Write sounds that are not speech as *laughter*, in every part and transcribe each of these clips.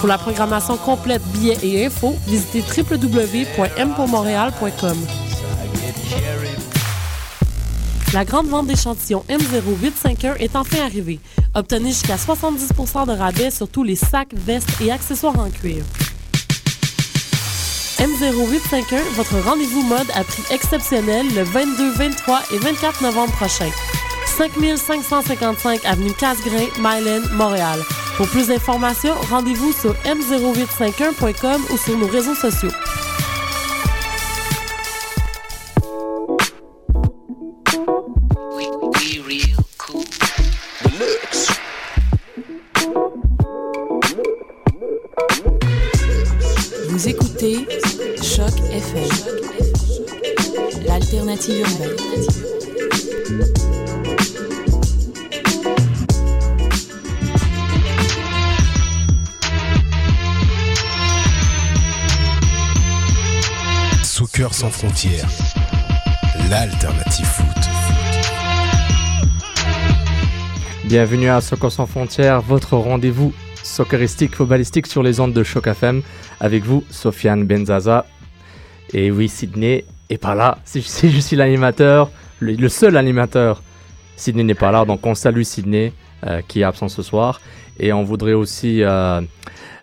Pour la programmation complète, billets et infos, visitez www.mpourmontréal.com. La grande vente d'échantillons M0851 est enfin arrivée. Obtenez jusqu'à 70% de rabais sur tous les sacs, vestes et accessoires en cuir. M0851, votre rendez-vous mode à prix exceptionnel le 22, 23 et 24 novembre prochain. 5555 avenue Casgrain, Myland, Montréal. Pour plus d'informations, rendez-vous sur m0851.com ou sur nos réseaux sociaux. Sans frontières, l'alternative foot. Bienvenue à Soccer sans frontières, votre rendez-vous socceristique, footballistique sur les ondes de Choc FM. Avec vous, Sofiane Benzaza. Et oui, Sydney est pas là. C'est- je suis l'animateur, le, le seul animateur. Sydney n'est pas là, donc on salue Sydney euh, qui est absent ce soir. Et on voudrait aussi, euh,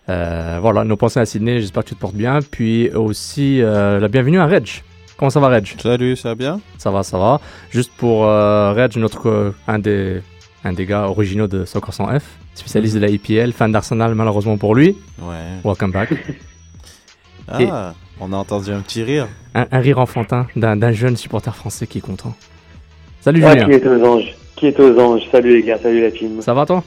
euh, voilà, nous penser à Sydney. J'espère que tu te portes bien. Puis aussi euh, la bienvenue à Reg. Comment ça va, Reg? Salut, ça va bien? Ça va, ça va. Juste pour euh, Reg, notre, euh, un, des, un des gars originaux de Soccer 100 F, spécialiste de la IPL, fan d'Arsenal malheureusement pour lui. Ouais. Welcome back. *laughs* Ah, on a entendu un petit rire. un, un rire enfantin d'un d'un jeune supporter français qui est content. Salut Ah, Julien, qui est aux anges Qui est aux anges Salut les gars, salut la team. ça va toi?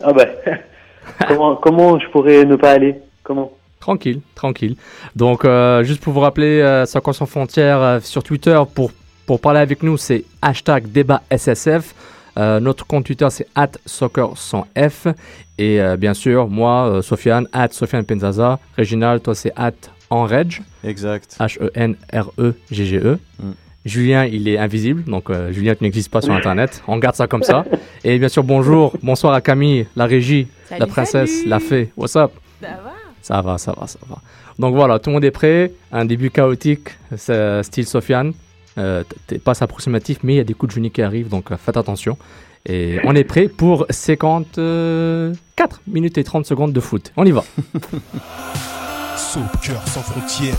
Ah bah, *laughs* *laughs* comment, comment je pourrais ne pas aller? Comment? Tranquille, tranquille. Donc, euh, juste pour vous rappeler, euh, Soccer sans frontières euh, sur Twitter, pour, pour parler avec nous, c'est hashtag débat SSF. Euh, notre compte Twitter, c'est at soccer sans F. Et euh, bien sûr, moi, euh, Sofiane, at Sofiane Penzaza. Réginal, toi, c'est at Exact. H-E-N-R-E-G-G-E. Mm. Julien, il est invisible, donc euh, Julien, tu n'existes pas sur Internet. On garde ça comme ça. *laughs* Et bien sûr, bonjour, bonsoir à Camille, la régie, la princesse, la fée. What's up? Ça va? Ça va, ça va, ça va. Donc voilà, tout le monde est prêt. Un début chaotique, c'est euh, style Sofiane. Euh, t- T'es pas approximatif, mais il y a des coups de génie qui arrivent, donc euh, faites attention. Et on est prêt pour 54 minutes et 30 secondes de foot. On y va. *laughs* Soccer sans frontières,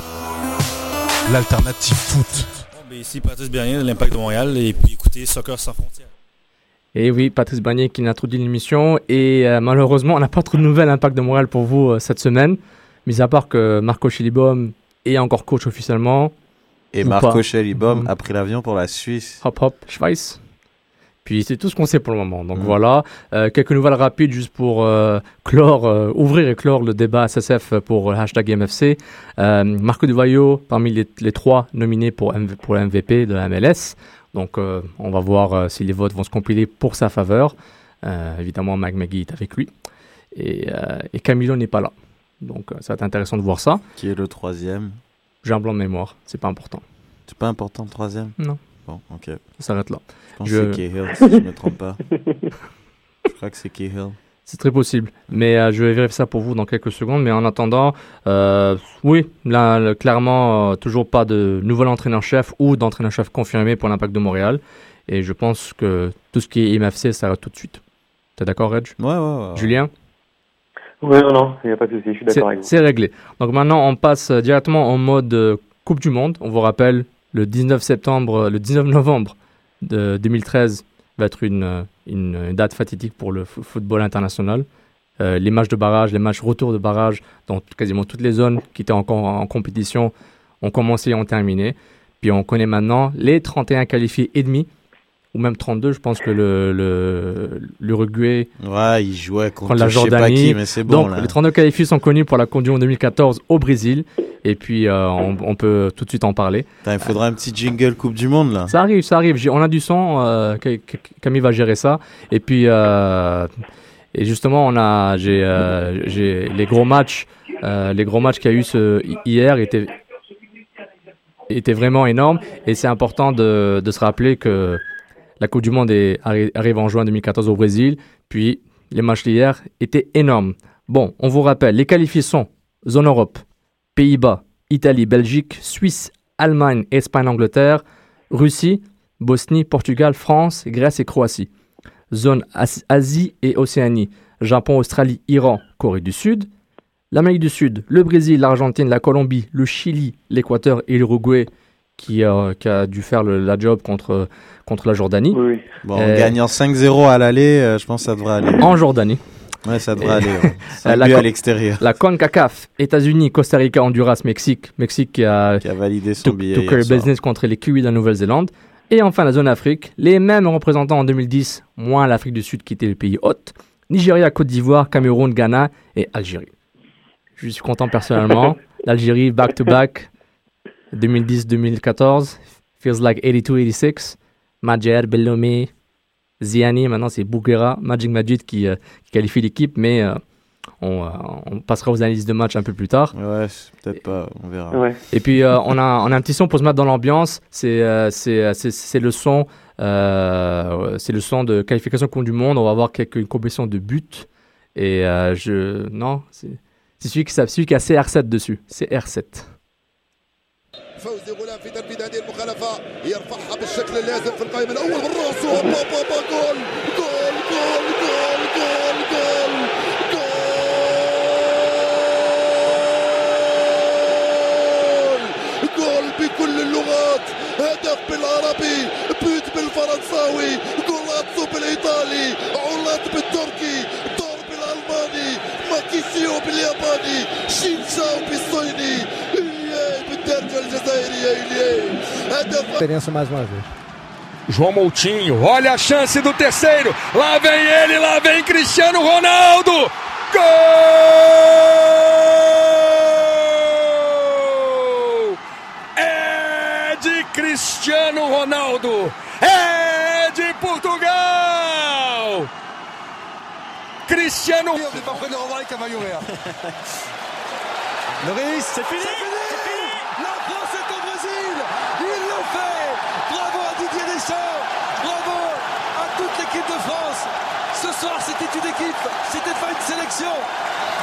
l'alternative foot. Ici, Patrice Bernier de l'Impact de Montréal et puis écoutez Soccer sans frontières. Et oui, Patrice Bagné qui introduit l'émission. Et euh, malheureusement, on n'a pas trop de nouvelles Impact de Montréal pour vous euh, cette semaine. Mis à part que Marco Chilibom est encore coach officiellement. Et Marco. Schellibaum Mhm. a pris l'avion pour la Suisse. Hop hop, Schweiz. Puis c'est tout ce qu'on sait pour le moment. Donc Mhm. voilà, Euh, quelques nouvelles rapides juste pour euh, clore, euh, ouvrir et clore le débat SSF pour le hashtag MFC. Marco Duvayo parmi les, les trois nominés pour, MV pour MVP de la MLS. Donc on va voir si les votes vont se compiler pour sa faveur. Évidemment, Mag Magui est avec lui. Et, et Camilo n'est pas là. Donc ça va être intéressant de voir ça. Qui est le troisième? J'ai un blanc de mémoire, c'est pas important. C'est pas important le troisième? Non. Bon, ok. Ça s'arrête là. Je pense Je- que c'est Cahill, si je me trompe pas. je crois que c'est Cahill. C'est très possible. Mais euh, je vais vérifier ça pour vous dans quelques secondes. Mais en attendant, euh, oui, là, clairement, euh, toujours pas de nouvel entraîneur-chef ou d'entraîneur-chef confirmé pour l'Impact de Montréal. Et je pense que tout ce qui est MFC, ça va tout de suite. T'es d'accord, Reg? Ouais, ouais, ouais. Julien? Ouais, non, non, il n'y a pas de souci, je suis C'est d'accord avec vous. c'est réglé. Donc maintenant, on passe directement en mode Coupe du Monde. On vous rappelle, le 19 septembre, le 19 novembre de 2013 va être une, une date fatidique pour le fo- football international. Euh, les matchs de barrage, les matchs retour de barrage dans quasiment toutes les zones qui étaient encore en compétition ont commencé et ont terminé. Puis on connaît maintenant les 31 qualifiés et demi ou même 32. Je pense que le le- l'Uruguay Ouais, il jouait contre, contre la Jordanie. qui, mais c'est bon Donc là. les 32 qualifiés sont connus pour la du Monde 2014 au Brésil. Et puis euh, on, on peut tout de suite en parler. Il faudra un petit jingle Coupe du Monde là. Ça arrive, ça arrive. On a du son. euh, Ca- Ca- Camille va gérer ça. Et puis, euh, et justement, on a, j'ai, les gros matchs, les gros matchs qu'il y a eu ce, hier étaient, étaient vraiment énormes. Et c'est important de, de se rappeler que la Coupe du Monde est, arrive en juin 2014 au Brésil. Puis les matchs d'hier étaient énormes. Bon, on vous rappelle, les qualifiés sont zone Europe, Pays-Bas, Italie, Belgique, Suisse, Allemagne, Espagne, Angleterre, Russie, Bosnie, Portugal, France, Grèce et Croatie. Zone As- Asie et Océanie, Japon, Australie, Iran, Corée du Sud. L'Amérique du Sud, le Brésil, l'Argentine, la Colombie, le Chili, l'Équateur et l'Uruguay qui, euh, qui a dû faire le- la job contre, contre la Jordanie. Oui. Bon, en Euh, gagnant 5-0 à l'aller, euh, je pense que ça devrait aller. En Jordanie. Ouais, ça devrait aller. ouais. *laughs* La à l'extérieur. La CONCACAF, États-Unis, Costa Rica, Honduras, Mexique. Mexique qui a Qui a validé son took, billet. business contre les Kiwis de la Nouvelle-Zélande. Et enfin la zone Afrique, les mêmes représentants en 2010, moins l'Afrique du Sud qui était le pays hôte, Nigeria, Côte d'Ivoire, Cameroun, Ghana et Algérie. Je suis content personnellement. *laughs* L'Algérie back-to-back 2010-2014, feels like 82-86. Majer, Bellomé, Ziani, maintenant c'est Bouguera, Magic Majid qui, euh, qui qualifie l'équipe, mais euh, on, euh, on passera aux analyses de match un peu plus tard. Ouais, peut-être pas, on verra. Ouais. Et puis, euh, on, a, on a un petit son pour se mettre dans l'ambiance. C'est le son. euh, c'est le son de qualification Coupe du Monde. On va avoir quelques une compétition de buts. Et euh, je. Non, c'est celui, qui celui qui a CR7 dessus. CR7. تنفيذ هذه المخالفة يرفعها بالشكل اللازم في القائمة الأول بالرأس. وبا بابا جول جول جول جول جول جول جول. جول بكل اللغات. هدف بالعربي بوت بالفرنساوي. جولاتسو بالإيطالي. عولات بالتركي. دور بالألماني. ماكيسيو بالياباني. شينشاو بالصيني. Diferença mais uma vez. João Moutinho, olha a chance do terceiro. Lá vem ele, lá vem Cristiano Ronaldo. Gol! É de Cristiano Ronaldo. É de Portugal. Cristiano. On n'est pas équipe, c'était pas une sélection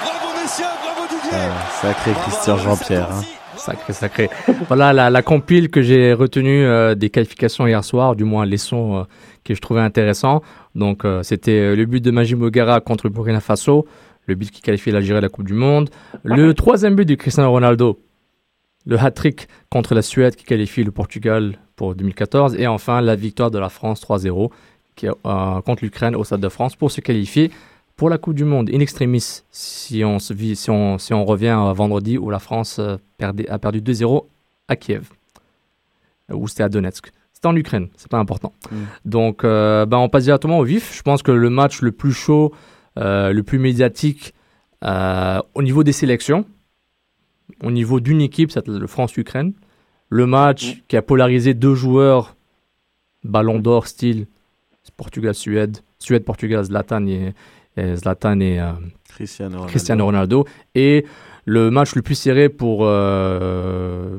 Bravo messieurs, bravo Didier Ah, sacré Christian Jean-Pierre. hein. Sacré, sacré. voilà la, la compile que j'ai retenue euh, des qualifications hier soir, du moins les sons euh, que je trouvais intéressants. Donc, euh, c'était le but de Majim Mogara contre le Burkina Faso, le but qui qualifie l'Algérie à la Coupe du Monde, le troisième but de Cristiano Ronaldo, le hat-trick contre la Suède qui qualifie le Portugal pour 2014, et enfin la victoire de la France 3-0 qui, euh, contre l'Ukraine au Stade de France pour se qualifier pour la Coupe du Monde in extremis, si on, se vit, si on, si on revient à vendredi où la France euh, perdait- a perdu 2-0 à Kiev, euh, ou c'était à Donetsk. C'était en Ukraine, c'est pas important. Mm. Donc, euh, ben, on passe directement au vif. Je pense que le match le plus chaud, euh, le plus médiatique euh, au niveau des sélections, au niveau d'une équipe, c'est le France-Ukraine. Le match qui a polarisé deux joueurs, ballon d'or style Portugal-Suède, Suède-Portugal, Zlatan et, et Zlatan et euh, Cristiano Ronaldo. Cristiano Ronaldo. Et le match le plus serré pour. euh,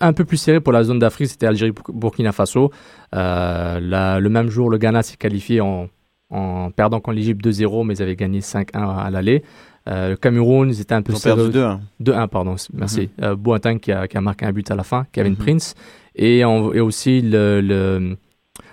un peu plus serré pour la zone d'Afrique, c'était Algérie-Burkina Faso. Euh, la- le même jour, le Ghana s'est qualifié en, en perdant contre l'Égypte 2-0, mais ils avaient gagné 5-1 à l'aller. Euh, le Cameroun, ils étaient un peu Ils ont perdu serrés. 2-1. 2-1, pardon, merci. Euh, Boateng qui a, qui a marqué un but à la fin, Kevin Mhm. Prince. Et, et aussi le, le-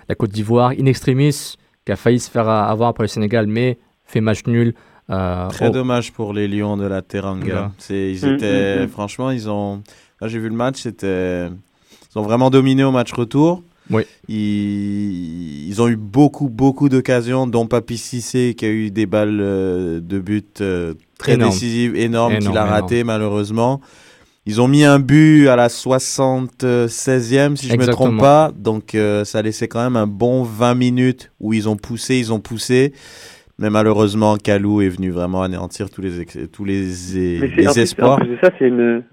la Côte d'Ivoire, in extremis, qui a failli se faire avoir pour le Sénégal, mais fait match nul. euh, Très dommage pour les Lions de la Teranga. Ils Mm, étaient, mm, mm. franchement, ils ont. Là, j'ai vu le match, c'était. Ils ont vraiment dominé au match retour. Oui. Ils, ils ont eu beaucoup, beaucoup d'occasions, dont Papi Cissé qui a eu des balles euh, de but euh, très Énorme. décisives, énormes, Énorme, qu'il a énorme. raté malheureusement. Ils ont mis un but à la 76e, si je me Exactement. trompe pas. Donc, euh, ça laissait quand même un bon 20 minutes où ils ont poussé, ils ont poussé. Mais malheureusement, Kalou est venu vraiment anéantir tous les, tous les, Mais c'est les en plus, en espoirs. plus de ça, c'est une.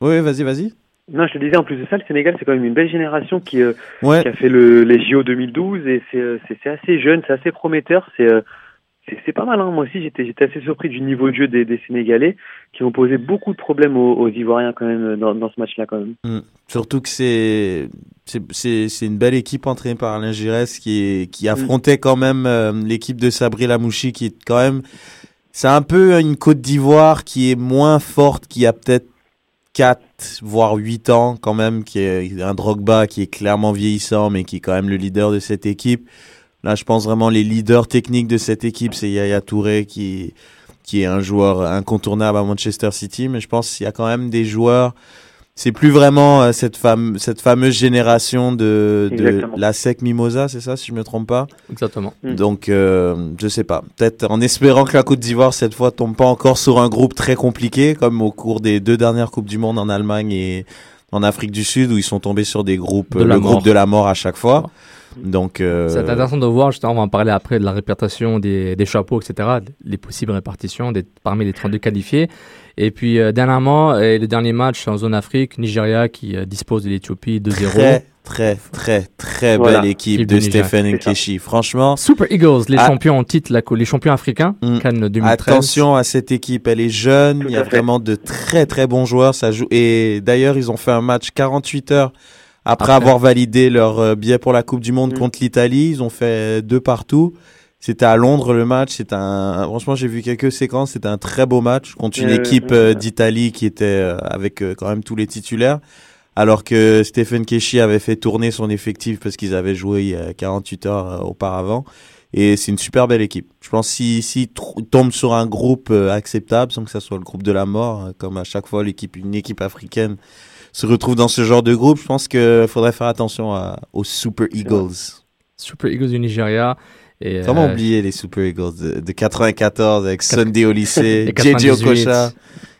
Oui, vas-y, vas-y. Non, je te disais, en plus de ça, le Sénégal, c'est quand même une belle génération qui, euh, Ouais. qui a fait le, les JO 2012 et c'est euh, c'est c'est assez jeune, c'est assez prometteur. C'est euh, c'est pas mal. Hein. Moi aussi, j'étais j'étais assez surpris du niveau de jeu des, des Sénégalais qui ont posé beaucoup de problèmes aux, aux Ivoiriens quand même dans, dans ce match-là quand même. Mm. Surtout que c'est c'est- une belle équipe entraînée par Alain Giresse qui est, qui affrontait quand même euh, l'équipe de Sabri Lamouchi qui est quand même c'est un peu une Côte d'Ivoire qui est moins forte qui a peut-être 4 voire 8 ans quand même qui est un Drogba qui est clairement vieillissant mais qui est quand même le leader de cette équipe. Là, je pense vraiment les leaders techniques de cette équipe, c'est Yaya Touré qui qui est un joueur incontournable à Manchester City, mais je pense qu'il y a quand même des joueurs c'est plus vraiment euh, cette fame, cette fameuse génération de, la sec Mimosa, c'est ça, si je me trompe pas? Exactement. Mm. Donc, euh, je sais pas. Peut-être en espérant que la Côte d'Ivoire cette fois tombe pas encore sur un groupe très compliqué, comme au cours des deux dernières coupes du monde en Allemagne et en Afrique du Sud, où ils sont tombés sur des groupes, De le mort. groupe de la mort à chaque fois. Donc, euh, C'est intéressant de voir, justement, on va en parler après de la répartition des, des chapeaux, etc., les possibles répartitions des, parmi les 32 qualifiés. Et puis, euh, dernièrement, le dernier match en zone Afrique, Nigeria qui euh, dispose de l'Éthiopie 2-0. très, très, très, très Voilà. belle équipe Équipe de de Stephen. Nkeshi. Franchement, Super Eagles, les Ah. champions en titre, la, les champions africains, Mm. Cannes 2013. Attention à cette équipe, elle est jeune, il y a fait. vraiment de très très bons joueurs, ça joue et d'ailleurs ils ont fait un match 48 heures après, Après. avoir validé leur euh, billet pour la Coupe du monde Mm. contre l'Italie, ils ont fait deux partout. C'était à Londres le match, c'était un franchement, j'ai vu quelques séquences, c'était un très beau match contre une Euh, équipe euh, d'Italie qui était euh, avec quand même tous les titulaires. Alors que Stephen Keshi avait fait tourner son effectif parce qu'ils avaient joué il y a 48 heures auparavant. Et c'est une super belle équipe. Je pense si si tombe sur un groupe acceptable, sans que ça soit le groupe de la mort, comme à chaque fois l'équipe une équipe africaine se retrouve dans ce genre de groupe, je pense que faudrait faire attention à- aux Super Eagles. Super Eagles du Nigeria. Et, Comment euh, oublier les Super Eagles de, de 94 avec Sunday au lycée, JJ 98. Okocha.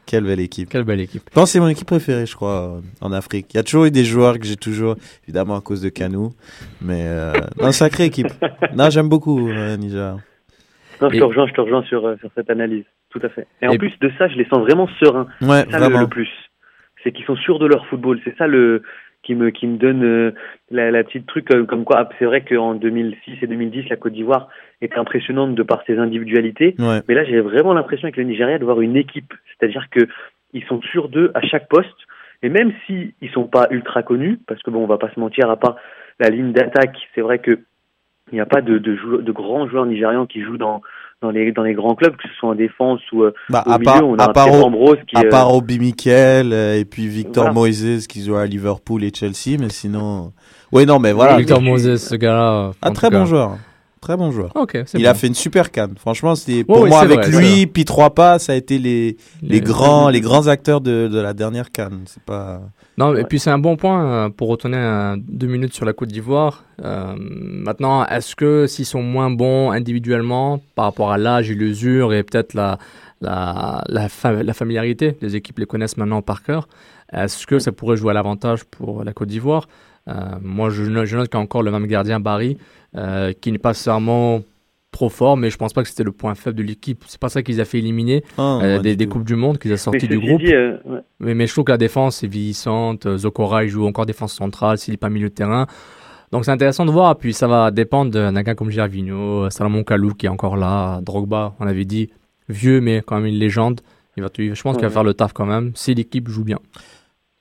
Quelle belle équipe. Quelle belle équipe. Je pense que c'est mon équipe préférée, je crois, euh, en Afrique. Il y a toujours eu des joueurs que j'ai toujours, évidemment à cause de Kanou, mais euh, non, sacrée équipe. Non, j'aime beaucoup euh, Niger. Non, je Et- te rejoins, je te rejoins sur, euh, sur cette analyse. Tout à fait. Et en Et- plus de ça, je les sens vraiment sereins. Ouais, C'est ça le, vraiment. le plus. C'est qu'ils sont sûrs de leur football. C'est ça le qui me qui me donne euh, la, la petite truc euh, comme quoi. C'est vrai qu'en 2006 et 2010, la Côte d'Ivoire était impressionnante de par ses individualités. Ouais. Mais là, j'ai vraiment l'impression avec le Nigeria de voir une équipe. C'est-à-dire que ils sont sûrs d'eux à chaque poste. Et même si ils sont pas ultra connus, parce que bon, on va pas se mentir, à part la ligne d'attaque, c'est vrai que il n'y a pas de, de, de grands joueurs nigérians qui jouent dans dans les dans les grands clubs, que ce soit en défense ou euh, Bah, au à milieu. part, on a à part, Ambrose qui à euh, part Obi Mikel euh, et puis Victor Voilà. Moises qui joue à Liverpool et Chelsea, mais sinon. Oui, non, mais voilà. Victor Moses, ce gars-là. Un très cas. bon joueur. Très bon joueur. Il bon. a fait une super canne. Franchement, c'est pour oui, moi avec vrai, lui, puis trois pas, ça a été les, les, Les- grands, les grands acteurs de, de la dernière canne. C'est pas. Non, et puis c'est un bon point euh, pour retourner deux minutes sur la Côte d'Ivoire. Euh, maintenant, est-ce que s'ils sont moins bons individuellement par rapport à l'âge et l'usure et peut-être la, la, la, fa- la familiarité, les équipes les connaissent maintenant par cœur, est-ce que ça pourrait jouer à l'avantage pour la Côte d'Ivoire? Moi, je, note- je note qu'il y a encore le même gardien, Barry, euh, qui n'est pas nécessairement trop fort, mais je pense pas que c'était le point faible de l'équipe. C'est pas ça qu'ils a fait éliminer Ah, euh, ouais, des. Coupes du Monde, qu'ils a sorti du groupe. dit, euh, ouais. Mais, mais je trouve que la défense est vieillissante. Euh, Zokora, il joue encore défense centrale s'il n'est pas milieu de terrain. Donc c'est intéressant de voir. Puis ça va dépendre d'un gars comme Gervinho, euh, Salomon Kalou qui est encore là, Drogba, on avait dit vieux mais quand même une légende. Il va, je pense qu'il va Ouais. faire le taf quand même si l'équipe joue bien.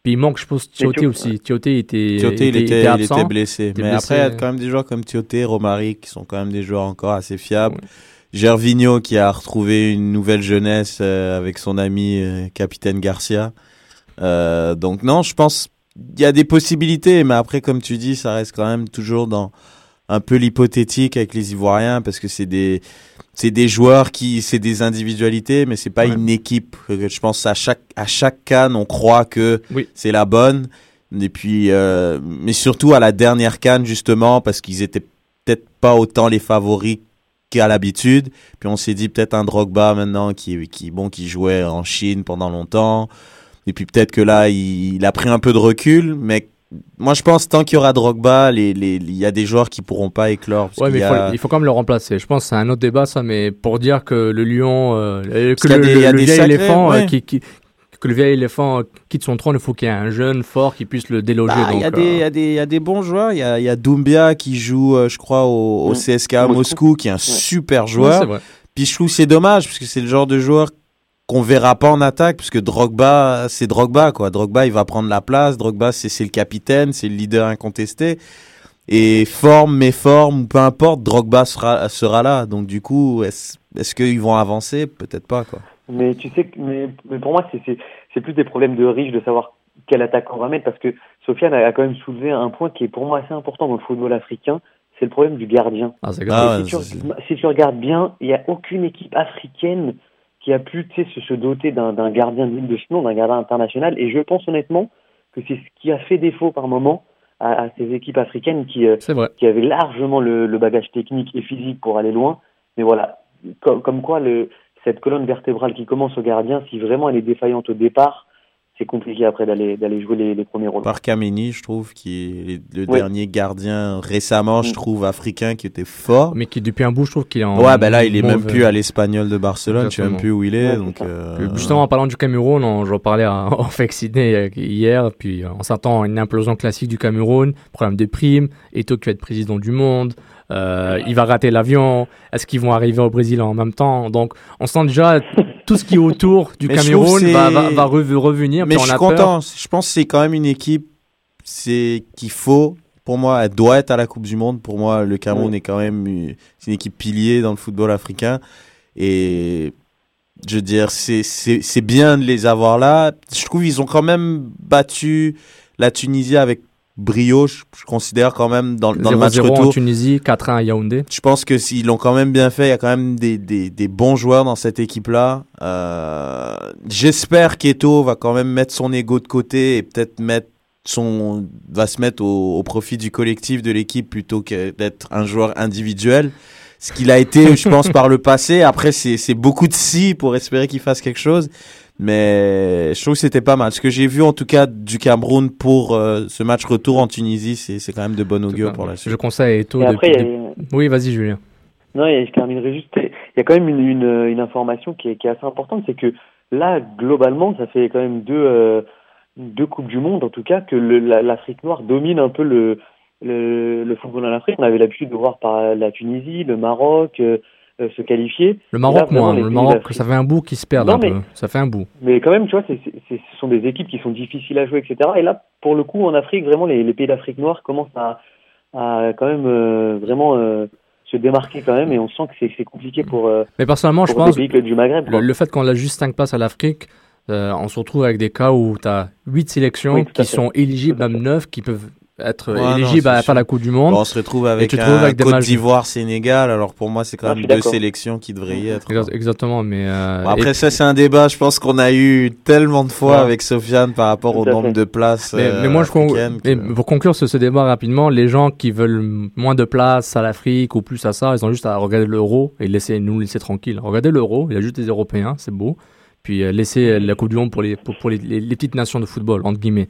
Puis il manque, je pense, Tioté aussi. Tioté était, il était, il absent. était blessé. était Mais blessé. après, il y a quand même des joueurs comme Tioté, Romaric, qui sont quand même des joueurs encore assez fiables. Ouais. Gervinho, qui a retrouvé une nouvelle jeunesse euh, avec son ami euh, Capitaine Garcia. Euh, donc non, je pense il y a des possibilités, mais après, comme tu dis, ça reste quand même toujours dans un peu l'hypothétique avec les Ivoiriens, parce que c'est des c'est des joueurs qui c'est des individualités, mais c'est pas Ouais. une équipe. Je pense à chaque à chaque canne, on croit que Oui. c'est la bonne. Et puis, euh, mais surtout à la dernière canne justement, parce qu'ils étaient peut-être pas autant les favoris qu'à l'habitude. Puis on s'est dit peut-être un Drogba maintenant qui qui bon qui jouait en Chine pendant longtemps. Et puis peut-être que là, il, il a pris un peu de recul, mais moi je pense tant qu'il y aura Drogba, les, les, il y a des joueurs qui pourront pas éclore. parce Ouais, mais il y faut, il faut quand même le remplacer. Je pense que c'est un autre débat, ça, mais pour dire que le lion, euh, que le, des- il y a le des vieil sacrés, éléphant, euh, ouais. qui, qui- que le vieil éléphant euh, quitte son trône, il faut qu'il y ait un jeune fort qui puisse le déloger. Bah, Il y, a des- euh, y, y a bons joueurs. Il y a, y a Doumbia qui joue, euh, je crois, au, au Mm. CSKA Moscou. Qui est un super joueur. c'est vrai. Puis je trouve que c'est dommage, parce que c'est le genre de joueur qu'on verra pas en attaque, puisque Drogba, c'est Drogba, quoi. Drogba, il va prendre la place. Drogba, c'est c'est le capitaine, c'est le leader incontesté. Et forme, méforme, ou peu importe, Drogba sera, sera là. Donc du coup, est-ce est-ce qu'ils vont avancer? Peut-être pas, quoi. Mais tu sais, que- mais, mais pour moi, c'est- c'est c'est plus des problèmes de riche de savoir quel attaquant on va mettre parce que Sofiane a, quand même soulevé un point qui est pour moi assez important dans le football africain, c'est le problème du gardien. Ah, c'est Ah, si, tu, si tu regardes bien, il n'y a aucune équipe africaine qui a pu se, se doter d'un gardien de ce nom, d'un gardien international. Et je pense honnêtement que c'est ce qui a fait défaut par moment à, à ces équipes africaines qui, euh, qui avaient largement le, le bagage technique et physique pour aller loin. Mais voilà, comme, comme quoi le, cette colonne vertébrale qui commence au gardien, si vraiment elle est défaillante au départ, c'est compliqué après d'aller d'aller jouer les, les premiers rôles. Par Kameni, je trouve, qui est le Ouais. dernier gardien récemment, je Mm. trouve, africain, qui était fort. Mais qui, depuis un bout, je trouve qu'il est en. Ouais, ben là, il est même plus à l'Espagnol de Barcelone, je sais même Exactement. plus où il est. Ouais, donc, euh, Justement, en parlant du Cameroun, on- j'en parlais à- en fait Sydney euh, hier, puis euh, on s'attend à une implosion classique du Cameroun, problème de primes, Eto qui va être président du monde, euh, il va rater l'avion, est-ce qu'ils vont arriver au Brésil en même temps? Donc, on sent déjà tout ce qui est autour du Mais Cameroun va, revenir, Mais je suis peur. content. Je pense que c'est quand même une équipe c'est qu'il faut. Pour moi, elle doit être à la Coupe du Monde. Pour moi, le Cameroun est quand même une, équipe pilier dans le football africain. Et je veux dire, c'est bien de les avoir là. Je trouve qu'ils ont quand même battu la Tunisie avec brio. Je, je considère quand même dans, dans le match 0-0 en retour. Tunisie, 4-1 à Yaoundé. Je pense que s'ils l'ont quand même bien fait, il y a quand même des, des, des bons joueurs dans cette équipe-là. Euh, J'espère qu'Eto va quand même mettre son ego de côté et peut-être mettre son va se mettre au, au profit du collectif de l'équipe plutôt que d'être un joueur individuel. Ce qu'il a été, je pense, par le passé. Après, c'est c'est beaucoup de si pour espérer qu'il fasse quelque chose. Mais je trouve que c'était pas mal. Ce que j'ai vu, en tout cas, du Cameroun pour euh, ce match retour en Tunisie, c'est c'est quand même de bon augure pour la suite. Je conseille à Eto Et après, depuis. a- Oui, vas-y, Julien. Non, et je terminerai juste. Il y a quand même une, une, une information qui est, qui est assez importante, c'est que là, globalement, ça fait quand même deux, euh, deux Coupes du Monde, en tout cas, que le- la- l'Afrique noire domine un peu le, le, le football en Afrique. On avait l'habitude de voir par la Tunisie, le Maroc euh, euh, se qualifier. Le Maroc, là, vraiment, moi, les le Maroc, ça fait un bout qui se perd Non, un mais- peu. Ça fait un bout. Mais quand même, tu vois, ce sont des équipes qui sont difficiles à jouer, etc. Et là, pour le coup, en Afrique, vraiment, les, les pays d'Afrique noire commencent à, à quand même euh, vraiment euh, se démarquer quand même, et on sent que c'est, compliqué pour, Mais personnellement, je pour pense. des pays que du Maghreb. Le, le fait qu'on a juste 5 places à l'Afrique, on se retrouve avec des cas où tu as 8 sélections Oui, qui sont éligibles, même fait. 9 qui peuvent être Ouais, non, éligibles c'est à sûr. faire la Coupe du Monde. Bon, on se retrouve avec un avec des Côte d'Ivoire, Sénégal. Alors pour moi, c'est quand même deux sélections qui devraient y être. Exa- Exactement, mais euh, Bon, après et- ça, c'est un débat. Je pense qu'on a eu tellement de fois Ouais. avec Sofiane par rapport au nombre fait. de places. mais, euh, mais moi, je mais que- pour conclure ce, ce débat rapidement, les gens qui veulent moins de place à l'Afrique ou plus à ça, ils ont juste à regarder l'euro et laisser nous laisser tranquilles. Regardez l'euro, il y a juste des Européens, c'est beau. Puis euh, laisser euh, la Coupe du Monde pour les pour, pour les, les- les petites nations de football entre guillemets.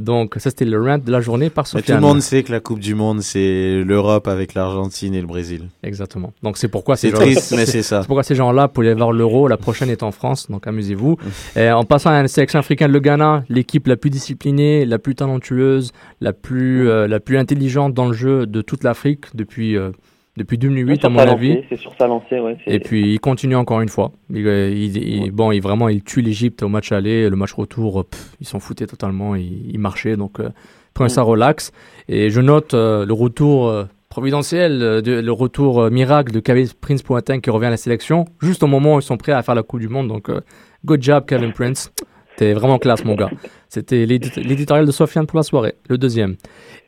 Donc ça c'était le rant de la journée par Mais tout Sofiane. le monde sait que la Coupe du Monde, c'est l'Europe avec l'Argentine et le Brésil. Exactement. Donc c'est pourquoi C'est ces gens- triste, mais c'est ça. *laughs* C'est pourquoi ces gens-là pouvaient voir l'euro. La prochaine est en France, donc amusez-vous. En passant à la sélection africaine, le Ghana, l'équipe la plus disciplinée, la plus talentueuse, la plus, euh, la plus intelligente dans le jeu de toute l'Afrique depuis, euh, depuis 2008, sur à mon avis. C'est sur sa lancée, ouais. Et puis il continue encore une fois. Il, euh, il- il- bon, il vraiment, il tue l'Égypte au match aller, le match retour, euh, pff, ils s'en foutaient totalement. Ils, ils marchaient, donc euh, prenez ça relax. Et je note euh, le retour euh, providentiel, de- le retour miracle de Kevin Prince Boateng qui revient à la sélection, juste au moment où ils sont prêts à faire la Coupe du Monde. Donc, good job Kevin *laughs* Prince. T'es vraiment classe, mon gars. C'était l'édit- l'éditorial de Sofiane pour la soirée, le deuxième.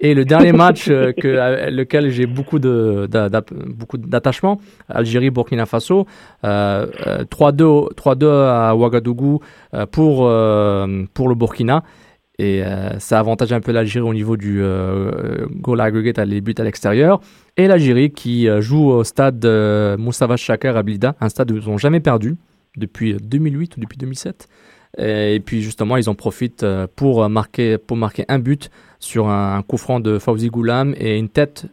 Et le dernier match euh, que, à lequel j'ai beaucoup d'attachement, Algérie-Burkina Faso, euh, euh, 3-2 au- 3-2 à Ouagadougou euh, pour, euh, pour le Burkina. Et euh, ça avantage un peu l'Algérie au niveau du euh, goal aggregate, les buts à l'extérieur. Et l'Algérie qui euh, joue au stade euh, Moustapha Chaker à Blida, un stade où ils n'ont jamais perdu depuis 2008 ou depuis 2007. Et, puis justement, ils en profitent euh, pour marquer, pour marquer un but sur un, coup franc de Fauzi Goulam et une tête,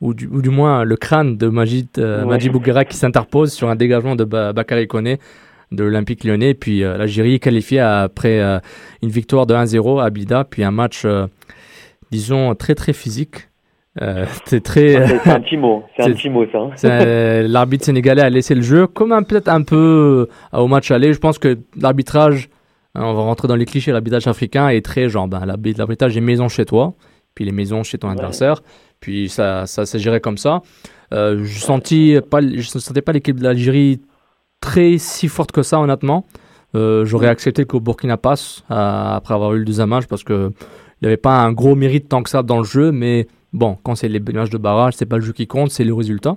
ou du, ou du moins le crâne de Majid, euh, Ouais. Majid Bouguera qui s'interpose sur un dégagement de ba Bakary Koné de l'Olympique lyonnais. Puis euh, l'Algérie est qualifiée après euh, une victoire de 1-0 à Abida, puis un match, euh, disons, très très physique. Euh, *laughs* C'était très. Ah, C'est *laughs* c'est un petit mot, c'est un C'est- petit mot ça. hein. C'est, euh, L'arbitre sénégalais a laissé le jeu, comme un- peut-être un peu euh, au match aller. Je pense que l'arbitrage, on va rentrer dans les clichés, l'arbitrage africain est très genre, ben, l'arbitrage est maison chez toi, puis les maisons chez ton Ouais. adversaire, puis ça, ça s'est géré comme ça. Euh, je sentis pas, je ne sentais pas l'équipe de l'Algérie très si forte que ça, honnêtement. Euh, j'aurais accepté qu'au Burkina passe euh, après avoir eu le deuxième match parce que il n'y avait pas un gros mérite tant que ça dans le jeu, mais bon, quand c'est les matchs de barrage, c'est pas le jeu qui compte, c'est le résultat.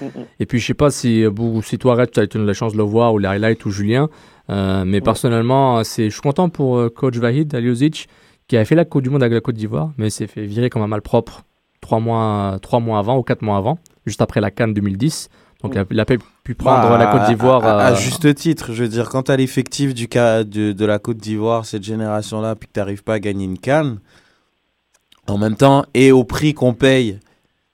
Mm. Et puis, je sais pas si, si toi, Red, tu as eu la chance de le voir, ou les highlights, ou Julien. Euh, mais personnellement, c'est, je suis content pour euh, coach Vahid Aliozic, qui a fait la Coupe du Monde avec la Côte d'Ivoire, mais s'est fait virer comme un malpropre trois mois, trois mois avant, ou quatre mois avant, juste après la Cannes 2010. Donc, il a, il a pu prendre Bah, la Côte d'Ivoire. À, à- à euh, juste titre, je veux dire, quand tu as l'effectif du cas de, de la Côte d'Ivoire, cette génération-là, puis que tu n'arrives pas à gagner une canne, en même temps, et au prix qu'on paye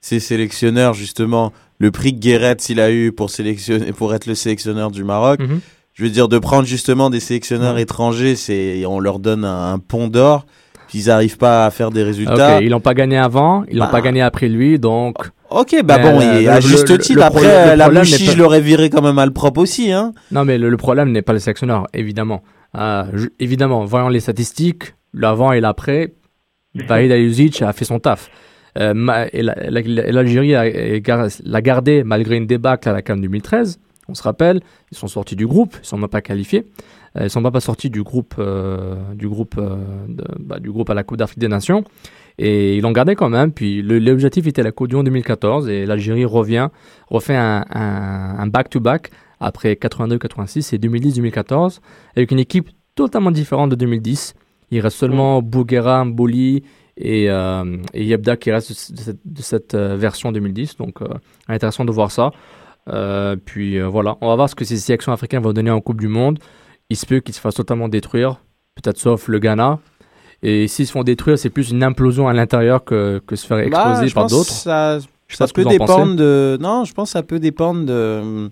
ces sélectionneurs, justement, le prix que Guéret, il a eu pour, sélectionner, pour être le sélectionneur du Maroc, mhm. Je veux dire, de prendre justement des sélectionneurs étrangers, c'est on leur donne un, un pont d'or, puis ils n'arrivent pas à faire des résultats. Ils l'ont pas gagné avant, ils l'ont Bah. pas gagné après lui, donc Ok, bah Mais, bon, euh, et le- à le- juste le- titre, le après, le la Mouchi, pas- je l'aurais viré quand même mal propre aussi, hein. Non, mais le, le problème n'est pas le sélectionneur, évidemment. Euh, je- évidemment, voyant les statistiques, l'avant et l'après, Vahid Aliuzic a fait son taf. Euh, et la- la- la- L'Algérie a- l'a gardé malgré une débâcle à la CAN 2013. On se rappelle, ils sont sortis du groupe, ils sont même pas qualifiés. Euh, ils sont même pas sortis du groupe, euh, du groupe, euh, de- bah, du groupe à la Coupe d'Afrique des Nations. Et ils l'ont gardé quand même. Puis l'objectif était la Coupe du Monde 2014 et l'Algérie revient, refait un- back-to-back après 82-86 et 2010-2014 avec une équipe totalement différente de 2010. Il reste seulement Bouguera, Mboli et, euh, et Yebda qui restent de cette, de cette, version 2010. Donc intéressant de voir ça. Euh, puis euh, voilà, on va voir ce que ces sélections africaines vont donner en Coupe du Monde. Il se peut qu'ils se fassent totalement détruire, peut-être sauf le Ghana. Et s'ils se font détruire, c'est plus une implosion à l'intérieur que, que se faire Bah, exploser par d'autres. Ça, Je ça peut dépendre de. Non, je pense que ça peut dépendre de.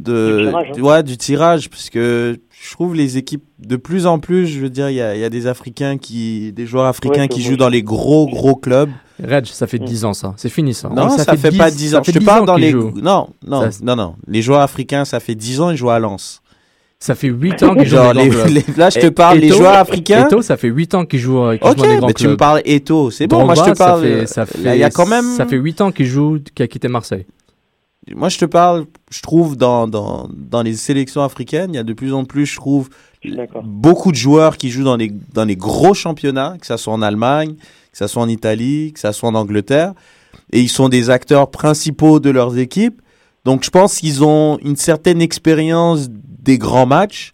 De Du tirage, hein. ouais, du tirage, parce que je trouve les équipes de plus en plus, je veux dire, il y a, il y a des Africains qui, des joueurs africains Ouais, qui jouent dans les gros gros clubs. Reg, ça fait Mm. 10 ans ça. C'est fini ça. Non, ça, fait, pas 10 ans. ça fait je te 10 parle ans dans qu'ils les. jouent. Non, non, Ça- non, non. Les joueurs africains, ça fait 10 ans, ils jouent à Lens. Ça fait 8 ans qu'ils jouent dans les les, clubs. les- là, je te parle, les Eto'o- joueurs africains. Eto'o, ça fait 8 ans qu'il joue, euh, qu'il Ok, joue dans les grands mais tu me clubs. parles Eto, c'est bon. moi, je Drogba, te parle. Ça euh, fait, ça là, fait, il y a quand même. ça fait 8 ans qu'il joue, qu'il a quitté Marseille. Moi, je te parle, je trouve, dans, dans, dans les sélections africaines, il y a de plus en plus, je trouve, beaucoup de joueurs qui jouent dans les, dans les gros championnats, que ça soit en Allemagne, que ça soit en Italie, que ça soit en Angleterre. Et ils sont des acteurs principaux de leurs équipes. Donc, je pense qu'ils ont une certaine expérience des grands matchs.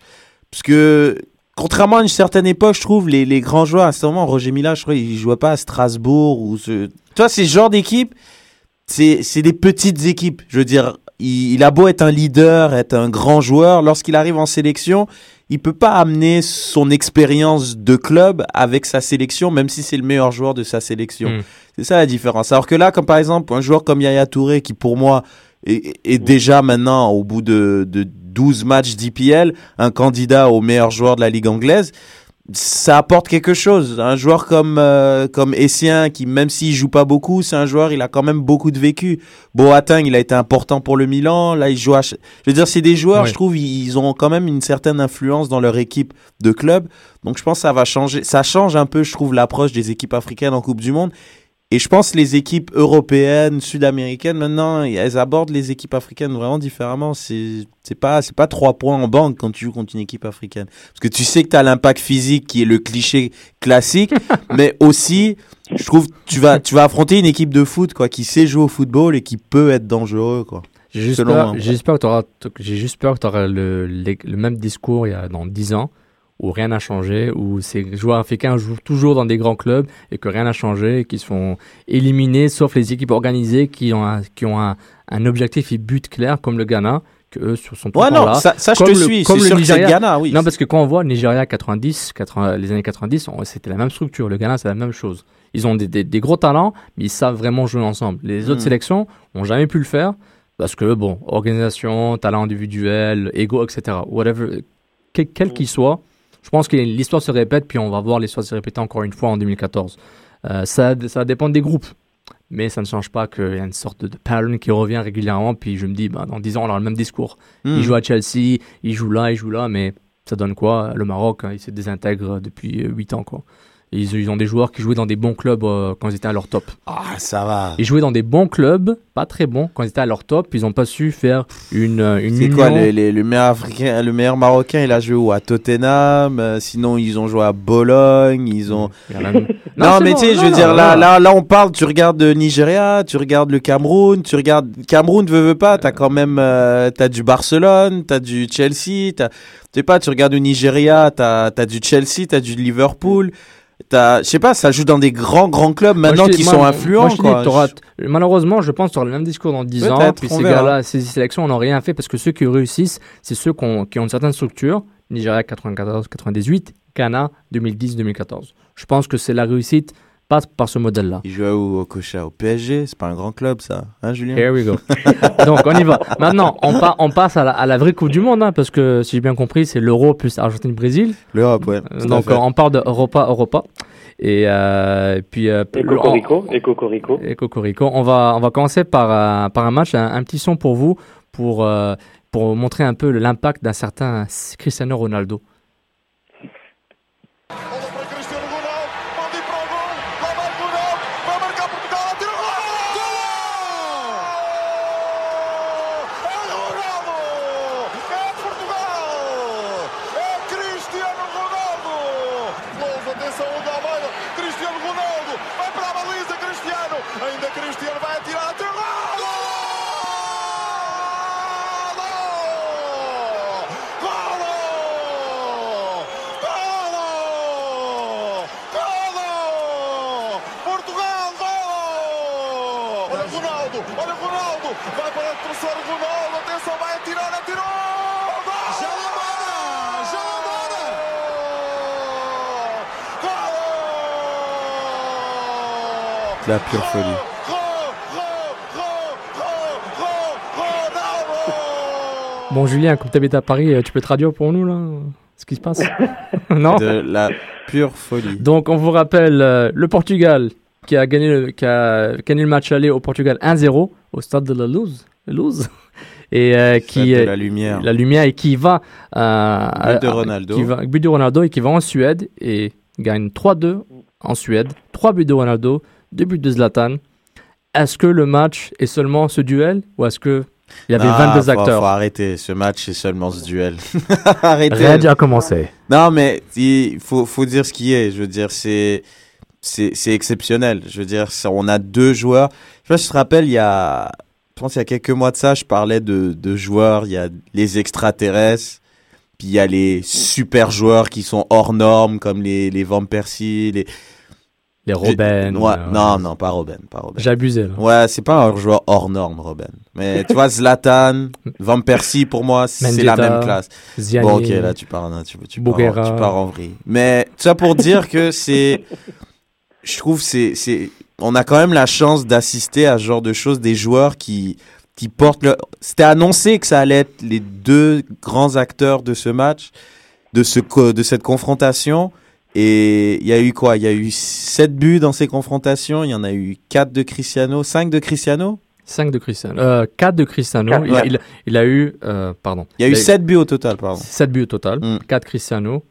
Parce que, contrairement à une certaine époque, je trouve, les, les grands joueurs, à ce moment, Roger Mila, je crois, il jouait pas à Strasbourg ou ce. Tu vois, ces genres d'équipes, c'est c'est des petites équipes. Je veux dire, il, il a beau être un leader, être un grand joueur, lorsqu'il arrive en sélection, il peut pas amener son expérience de club avec sa sélection, même si c'est le meilleur joueur de sa sélection. Mm. C'est ça la différence. Alors que là, comme par exemple, un joueur comme Yaya Touré, qui pour moi est, est déjà maintenant, au bout de, de 12 matchs d'IPL, un candidat au meilleur joueur de la Ligue anglaise, ça apporte quelque chose. Un joueur comme euh, comme Essien, qui même s'il joue pas beaucoup, c'est un joueur, il a quand même beaucoup de vécu. Boateng, il a été important pour le Milan. Là, il joue. À... Je veux dire, c'est des joueurs, je trouve, ils ils ont quand même une certaine influence dans leur équipe de club. Donc, je pense que ça va changer. Ça change un peu, je trouve, l'approche des équipes africaines en Coupe du Monde. Et je pense que les équipes européennes, sud-américaines, maintenant, elles abordent les équipes africaines vraiment différemment. C'est pas c'est pas trois points en banque quand tu joues contre une équipe africaine, parce que tu sais que tu as l'impact physique qui est le cliché classique, *laughs* mais aussi, je trouve, tu vas tu vas affronter une équipe de foot quoi, qui sait jouer au football et qui peut être dangereux quoi. J'ai juste, peur, moi. que t'auras- j'ai juste peur que tu auras le, le, le même discours il y a dans 10 ans, où rien n'a changé, où ces joueurs africains jouent toujours dans des grands clubs et que rien n'a changé, qu'ils sont éliminés, sauf les équipes organisées qui ont un, qui ont un, un objectif et but clair, comme le Ghana, que eux sur- sont Ouais, non, là. ça, ça je te le- suis. comme C'est le sûr que Nigeria- Ghana, oui. Non, parce que quand on voit Nigeria 90, 80, les années 90, on- c'était la même structure. Le Ghana, c'est la même chose. Ils ont des, des- des gros talents, mais ils savent vraiment jouer ensemble. Les autres Mm. sélections ont jamais pu le faire parce que, bon, organisation, talent individuel, ego, etc. Whatever, quel quel qu'il soit, je pense que l'histoire se répète, puis on va voir l'histoire se répéter encore une fois en 2014. Euh, ça, ça dépend des groupes. Mais ça ne change pas qu'il y a une sorte de, de pattern qui revient régulièrement. Puis je me dis, bah, dans 10 ans, on aura le même discours. Hmm. Il joue à Chelsea, il joue là, il joue là, mais ça donne quoi? Le Maroc, hein, il se désintègre depuis 8 ans. Quoi. Ils, ils ont des joueurs qui jouaient dans des bons clubs euh, quand ils étaient à leur top. Ah, ça va. Ils jouaient dans des bons clubs, pas très bons, quand ils étaient à leur top. Ils n'ont pas su faire une, euh, une C'est quoi, le, le- le meilleur africain, le meilleur marocain, il a joué où? À Tottenham. euh, sinon, ils ont joué à Bologne. Ils ont. Il même- *laughs* Non, mais bon, tu sais, je veux non, dire, là, non. là, là, on parle, tu regardes le Nigeria, tu regardes le Cameroun, tu regardes. Cameroun, veux, veux pas, t'as quand même. euh, t'as du Barcelone, t'as du Chelsea, t'as. Tu sais pas, tu regardes le Nigeria, t'as as du Chelsea, t'as du Liverpool. Je sais pas, ça joue dans des grands, grands clubs maintenant qui sont influents, moi, dis, malheureusement, je pense que tu auras le même discours dans 10 ans. Puis on ces gars-là, ces sélections, n'ont rien fait parce que ceux qui réussissent, c'est ceux qui ont, qui ont une certaine structure. Nigeria 94-98, Ghana 2010-2014. Je pense que c'est la réussite passe par ce modèle-là. Il joue où au Cocha? Au PSG C'est pas un grand club, ça. Hein, Julien? Here we go. *laughs* Donc, on y va. Maintenant, on, pa- on passe à la, à la vraie Coupe du Monde, hein, parce que si j'ai bien compris, c'est l'Euro plus Argentine-Brésil. L'Europe, ouais. Donc, on parle de Europa, Europa. Et, euh, et puis. euh, Et Cocorico, et Cocorico. et Cocorico. On va, on va commencer par, euh, par un match, un, un petit son pour vous, pour, euh, pour montrer un peu l'impact d'un certain Cristiano Ronaldo. La pure folie. Bon, Julien, comme tu habites à Paris, euh, tu peux te traduire pour nous, là Ce qui se passe *laughs* Non De la pure folie. Donc, on vous rappelle euh, le Portugal qui a, gagné le, qui a gagné le match aller au Portugal 1-0 au stade de la Luz. Luz. *laughs* Et euh, qui. la lumière. La lumière et qui va. euh, But de à- Ronaldo. Qui va, but de Ronaldo et qui va en Suède et gagne 3-2 en Suède. 3 buts de Ronaldo, 2 buts de Zlatan. Est-ce que le match est seulement ce duel ou est-ce que il y avait Non, 22 faut- acteurs? Faut arrêter. Ce match, c'est seulement ce duel. *laughs* Arrêtez. Rien déjà commencé. Non, mais il faut, faut dire ce qui est. Je veux dire, c'est, c'est, c'est exceptionnel. Je veux dire, on a deux joueurs. Je sais pas si tu te rappelles, il y a, je pense il y a quelques mois de ça, je parlais de, de joueurs. Il y a les extraterrestres, puis il y a les super joueurs qui sont hors normes, comme les, les Van Persie, les, Les Robben. Ouais, euh, non, non, pas Robben, pas Robben. Là. Ouais, c'est pas un joueur hors norme, Robben. Mais tu vois, Zlatan, *laughs* Van Persie, pour moi, c'est la même classe. Ziani, Bon, ok, là, tu pars, tu, tu, pars, tu pars en vrille. Mais tout ça pour dire que c'est. Je trouve c'est c'est on a quand même la chance d'assister à ce genre de choses des joueurs qui qui portent le c'était annoncé que ça allait être les deux grands acteurs de ce match de ce de cette confrontation et il y a eu quoi? Il y a eu 7 buts dans ces confrontations, il y en a eu 4 de Cristiano, 5 de Cristiano? 5 de Cristiano. Euh, 4 de Cristiano. Quatre, il, ouais. il- il a eu. euh, pardon. Il y a eu 7 buts au total, pardon. 7 buts au total. Mm. 4 Cristiano.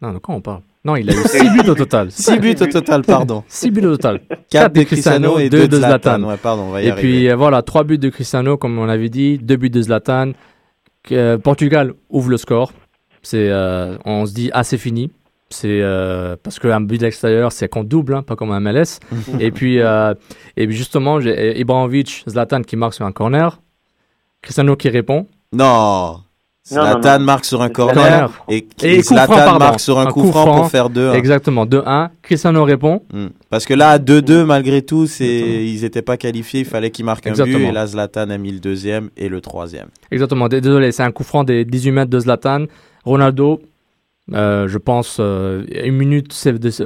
Non, de quoi on parle? Non, il a eu *laughs* 6 buts au total. 6 *laughs* buts au total, pardon. 6 buts au total. 4 de Cristiano et 2 de Zlatan. Ouais, pardon, on va y Et arriver. puis euh, voilà, 3 buts de Cristiano, comme on avait dit, 2 buts de Zlatan. Euh, Portugal ouvre le score. C'est, euh, on se dit, ah, c'est fini. C'est euh, parce qu'un but de l'extérieur, c'est qu'on double, hein, pas comme un MLS. *laughs* et puis, euh, et puis justement, j'ai Ibrahimovic, Zlatan qui marque sur un corner. Cristiano qui répond. Non. Zlatan non. marque sur un corner et, Et et coup franc, Zlatan pardon. marque sur un, Un coup, coup franc, franc. pour faire 2 Exactement, 2-1. Cristiano répond. Parce que là, à 2-2, malgré tout, c'est... ils n'étaient pas qualifiés. Il fallait qu'ils marquent un but. Et là, Zlatan a mis le deuxième et le troisième. Exactement, désolé, c'est un coup franc des 18 mètres de Zlatan. Ronaldo, euh, je pense, euh, une minute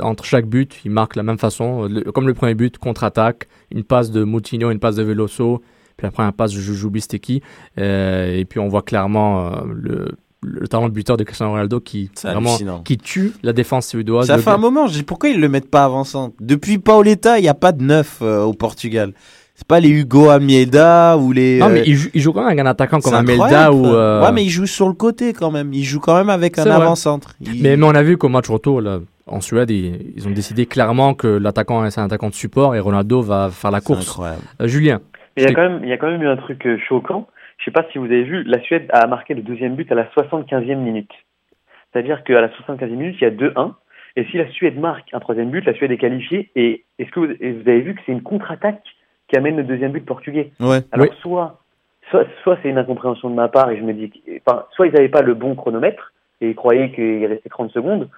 entre chaque but, il marque la même façon. Le- comme le premier but, contre-attaque, une passe de Moutinho, une passe de Veloso, puis après un passe de Juju Bisteki. Euh, et puis on voit clairement euh, le, le talent de buteur de Cristiano Ronaldo qui, vraiment, qui tue la défense suédoise. Ça fait un moment. Je dis pourquoi ils le mettent pas avant-centre Depuis Paoletta, il n'y a pas de neuf euh, au Portugal. C'est pas les Hugo Amieda ou les. Non, euh, mais il joue, il joue quand même avec un attaquant comme incroyable, ou. euh, Ouais, mais il joue sur le côté quand même. Il joue quand même avec un avant-centre. Il- Mais, mais on a vu qu'au match retour, là, en Suède, ils, ils ont décidé clairement que l'attaquant c'est un attaquant de support et Ronaldo va faire la course. incroyable. Euh, Julien, Mais il y, a quand même, il y a quand même eu un truc euh, choquant. Je sais pas si vous avez vu, la Suède a marqué le deuxième but à la 75e minute. C'est-à-dire qu'à la 75e minute, il y a 2-1. Et si la Suède marque un troisième but, la Suède est qualifiée. Et est-ce que vous avez vu que c'est une contre-attaque qui amène le deuxième but portugais Ouais. Alors Oui. soit, soit, soit c'est une incompréhension de ma part et je me dis, que- enfin, soit ils n'avaient pas le bon chronomètre et ils croyaient qu'il restait 30 secondes,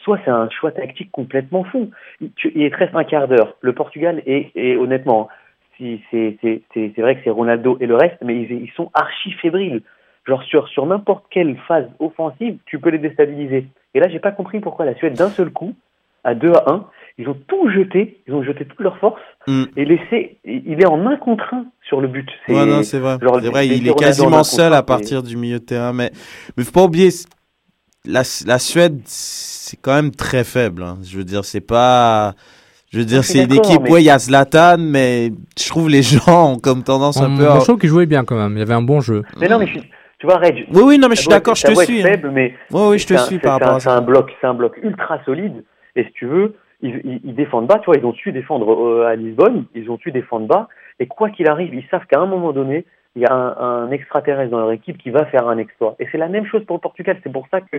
soit c'est un choix tactique complètement fou. Il, il reste un quart d'heure. Le Portugal est, et honnêtement, si c'est vrai que c'est Ronaldo et le reste, mais ils, ils sont archi fébriles. Genre sur, sur n'importe quelle phase offensive, tu peux les déstabiliser. Et là, j'ai pas compris pourquoi la Suède, d'un seul coup, à 2 à 1, ils ont tout jeté, ils ont jeté toute leur force Mm. et laissé. Il est en un contre un sur le but. Ouais, non, c'est vrai. genre, C'est vrai, il est quasiment seul à partir du milieu de terrain. Mais il faut pas oublier, la, la Suède, c'est quand même très faible. hein. Je veux dire, c'est pas. Je veux dire, c'est une équipe, mais- ouais, il y a Zlatan, mais je trouve les gens ont comme tendance un on, peu moi, à. je trouve qu'il jouait bien quand même. Il y avait un bon jeu. Mais non, mais je suis- tu vois, Reg. Oui, oui, non, mais je suis d'accord, je te suis. hein. faible, mais Oui, oui, je te c'est un- suis c'est- par c'est rapport un- à C'est ça. un bloc, c'est un bloc ultra solide. Et si tu veux, ils, ils, ils défendent bas. Tu vois, ils ont su défendre euh, à Lisbonne. Ils ont su défendre bas. Et quoi qu'il arrive, ils savent qu'à un moment donné, il y a un, un extraterrestre dans leur équipe qui va faire un exploit. Et c'est la même chose pour le Portugal. C'est pour ça que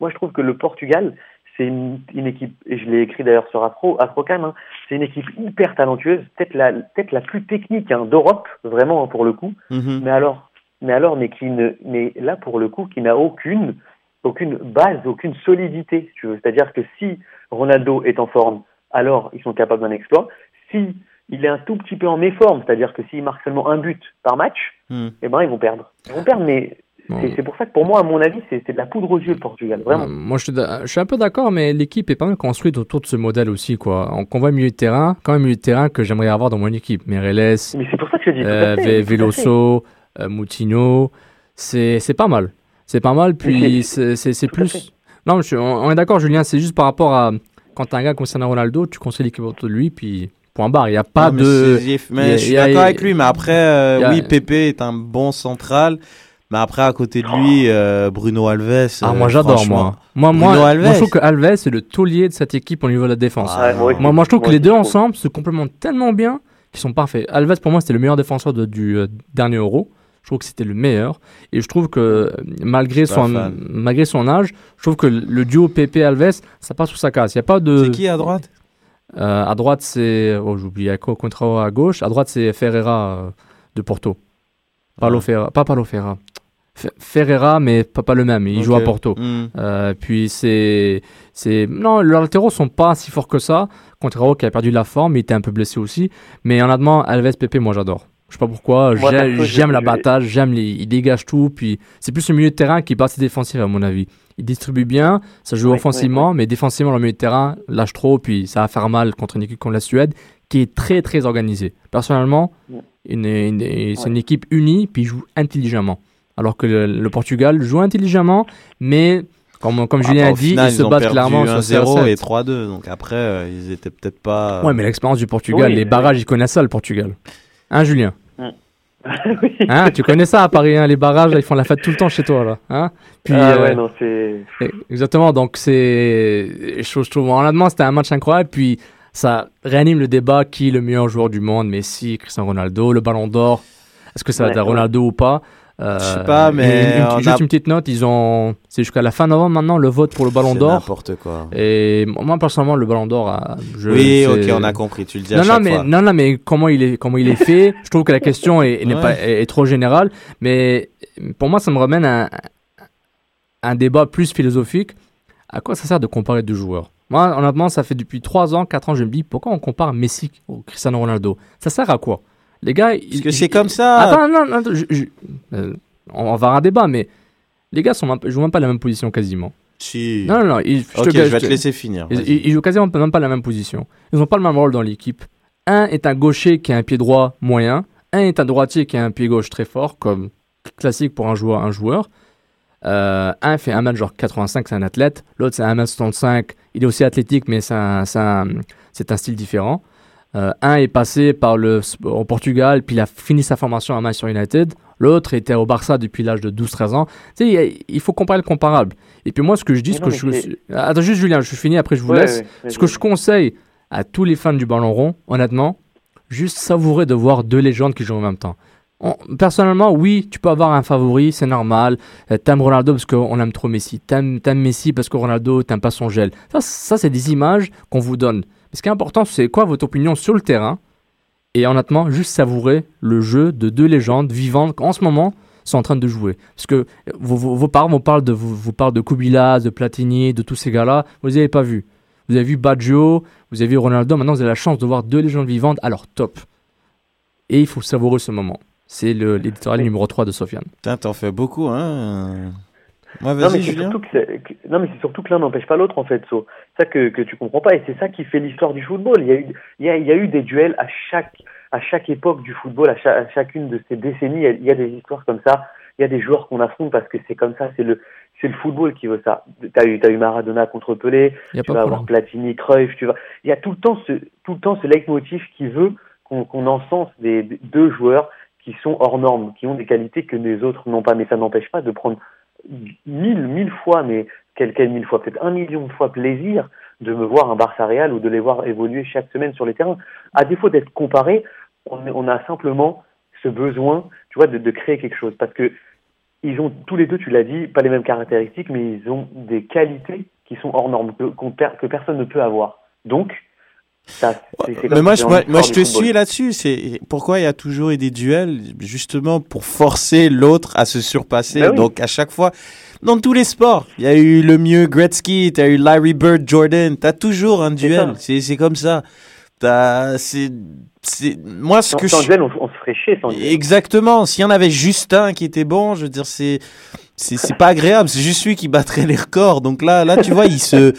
moi, je trouve que le Portugal, c'est une, une équipe, et je l'ai écrit d'ailleurs sur Afro, Afrocam, hein, c'est une équipe hyper talentueuse, peut-être la, peut-être la plus technique hein, d'Europe, vraiment hein, pour le coup. Mhm. Mais alors, mais alors, mais qui ne, mais là pour le coup, qui n'a aucune, aucune base, aucune solidité, si tu veux. C'est-à-dire que si Ronaldo est en forme, alors ils sont capables d'un exploit. Si il est un tout petit peu en méforme, c'est-à-dire que s'il marque seulement un but par match, Hmm. eh ben ils vont perdre. Ils vont perdre, mais c'est- pour ça que pour moi, à mon avis, c'est de la poudre aux yeux le Portugal, vraiment. Euh, Moi, je suis, d'a- je suis un peu d'accord, mais l'équipe est pas mal construite autour de ce modèle aussi. Quoi. On, qu'on voit milieu de terrain, quand même milieu de terrain que j'aimerais avoir dans mon équipe. Mereles, Mais c'est pour ça que je dis. euh. Veloso, euh, Moutinho, c'est pas mal. C'est pas mal, puis c'est plus... Non, mais je on, on est d'accord, Julien, c'est juste par rapport à... Quand t'as un gars concernant Ronaldo, tu construis l'équipe autour de lui, puis point barre. Il n'y a pas mais de... mais a- je suis d'accord avec lui, mais après, euh, a- oui, Pepe est un bon central. Mais après, à côté de lui, euh, Bruno Alves. Ah, euh, moi j'adore, moi. Moi, moi, Bruno moi, Alves. je trouve que Alves c'est le taulier de cette équipe au niveau de la défense. Ah, moi aussi. Moi, moi, je trouve que les deux ensemble se complémentent tellement bien qu'ils sont parfaits. Alves, pour moi, c'était le meilleur défenseur de- du euh, dernier Euro. Je trouve que c'était le meilleur. Et je trouve que malgré son, fan. malgré son âge, je trouve que le duo PP-Alves, ça passe sous sa casse. Il y a pas de. C'est qui à droite? Euh, à droite, c'est. Oh, j'oublie. Il y a Co- Contrao à gauche. À droite, c'est Ferreira euh, de Porto. Paulo Ah. Ferreira. Pas Paulo Ferreira. Fe- Ferreira, mais pas, pas le même. Il joue à. Porto. Hmm. Euh, puis c'est, c'est, non, leurs latéraux sont pas si forts que ça. Contrario qui a perdu la forme, il était un peu blessé aussi. Mais honnêtement, Alves Pepe, moi j'adore. Je sais pas pourquoi. J'aime, perso, je- j'aime je- l'abattage, j'aime les, il dégage tout. Puis c'est plus le milieu de terrain qui est pas assez défensif à mon avis. Il distribue bien, ça joue Ouais, offensivement, mais défensivement le milieu de terrain lâche trop. Puis ça va faire mal contre une équipe comme la Suède qui est très très organisée. Personnellement, Ouais. une- une- c'est une équipe unie puis joue intelligemment. Alors que le, le Portugal joue intelligemment, mais comme, comme Julien a dit, final, ils se battent clairement sur 1-0 0 et 3-2. Donc après, euh, ils étaient peut-être pas. Ouais, mais l'expérience du Portugal, Oui, les barrages, ils connaissent ça, le Portugal. Hein, Julien? *laughs* Oui. Hein, tu connais ça à Paris, hein, les barrages, là, ils font la fête tout le temps chez toi, là. Hein Puis, ah euh, ouais, non, c'est. Exactement, donc c'est. Je, je trouve, honnêtement, c'était un match incroyable. Puis ça réanime le débat qui est le meilleur joueur du monde Messi, Cristiano Ronaldo, le ballon d'or. Est-ce que ça va Ouais, être Ronaldo ou pas? Euh, Je sais pas, mais une- une- on juste a- une petite note, ils ont. C'est jusqu'à la fin novembre maintenant le vote pour le ballon d'or. n'importe quoi. Et moi, personnellement, le ballon d'or. euh, je- Oui, ok, on a compris. Tu le dis à non, non, chaque mais, fois. non, non, mais comment il est, comment il est fait Je trouve que la question est, Ouais. pas, est, est trop générale. Mais pour moi, ça me ramène à, un débat plus philosophique. À quoi ça sert de comparer deux joueurs? Moi, honnêtement, ça fait depuis 3 ans, 4 ans, je me dis pourquoi on compare Messi au Cristiano Ronaldo? Ça sert à quoi? Les gars. Parce que c'est comme ça. Attends, non, non, attends, je- je- euh, on va avoir un débat, mais les gars sont même- jouent même pas la même position quasiment. Si. Non, non, non. ils- Ok, te- je vais te laisser finir. Ils, ils- ils jouent quasiment même pas la même position. Ils n'ont pas le même rôle dans l'équipe. Un est un gaucher qui a un pied droit moyen. Un est un droitier qui a un pied gauche très fort, comme classique pour un joueur. Un joueur. Euh, un fait 1 m genre 85, c'est un athlète. L'autre c'est 1 m 75, il est aussi athlétique, mais c'est un, un- c'est un style différent. Euh, un est passé par le, au Portugal, puis il a fini sa formation à Manchester United. L'autre était au Barça depuis l'âge de 12-13 ans. Tu sais, il faut comparer le comparable. Et puis moi, ce que je dis, Mais ce non, que je... c'est- Attends, juste Julien, je finis, après je vous Ouais, laisse. ouais. Ce que je conseille à tous les fans du ballon rond, honnêtement, juste savourer de voir deux légendes qui jouent en même temps. On- personnellement, oui, tu peux avoir un favori, c'est normal. Euh, T'aimes Ronaldo parce qu'on aime trop Messi. T'aimes t'aimes Messi parce que Ronaldo, t'aimes pas son gel. Ça, ça c'est des images qu'on vous donne. Mais ce qui est important, c'est quoi votre opinion sur le terrain. Et honnêtement, juste savourer le jeu de deux légendes vivantes qui, en ce moment, sont en train de jouer. Parce que euh, vos, vos, vos parents vous parlent de, vous, vous parlent de Kubila, de Platini, de tous ces gars-là. Vous les avez pas vus. Vous avez vu Baggio, vous avez vu Ronaldo. Maintenant, vous avez la chance de voir deux légendes vivantes leur top. Et il faut savourer ce moment. C'est l'éditorial numéro 3 de Sofiane. Putain, t'en fais beaucoup, hein. Non, mais c'est surtout que, c'est- que- non, mais c'est surtout que l'un n'empêche pas l'autre, en fait, so. ça que, que tu comprends pas, et c'est ça qui fait l'histoire du football. Il y, a eu, il, y a, il y a eu des duels à chaque, à chaque époque du football, à, cha- à chacune de ces décennies, il y, a, il y a des histoires comme ça. Il y a des joueurs qu'on affronte parce que c'est comme ça, c'est le, c'est le football qui veut ça. T'as eu, t'as eu Maradona contre Pelé, tu vas avoir. Platini, Cruyff, tu vas. Il y a tout le temps ce, tout le temps ce leitmotiv qui veut qu'on qu'on encense des, des- deux joueurs qui sont hors normes, qui ont des qualités que les autres n'ont pas. Mais ça n'empêche pas de prendre mille, mille fois, mais quel, quel mille fois, peut-être un million de fois plaisir de me voir un Barça Real ou de les voir évoluer chaque semaine sur les terrains. À défaut d'être comparé, on, a simplement ce besoin, tu vois, de, de créer quelque chose. Parce que ils ont tous les deux, tu l'as dit, pas les mêmes caractéristiques, mais ils ont des qualités qui sont hors normes, que, que personne ne peut avoir. Donc, ça, Mais moi, je, moi, moi, te football. suis là-dessus. C'est pourquoi il y a toujours eu des duels, justement pour forcer l'autre à se surpasser? Bah oui. Donc à chaque fois, dans tous les sports, il y a eu le mieux Gretzky, t'as eu Larry Bird, Jordan. T'as toujours un duel. C'est c'est comme ça. T'as c'est c'est moi ce Sans, que sans je duel, on, on se ferait chier sans. Exactement. S'il y en avait juste un qui était bon, je veux dire, c'est c'est c'est pas agréable. C'est juste lui qui battrait les records. Donc là, là, tu vois, il se,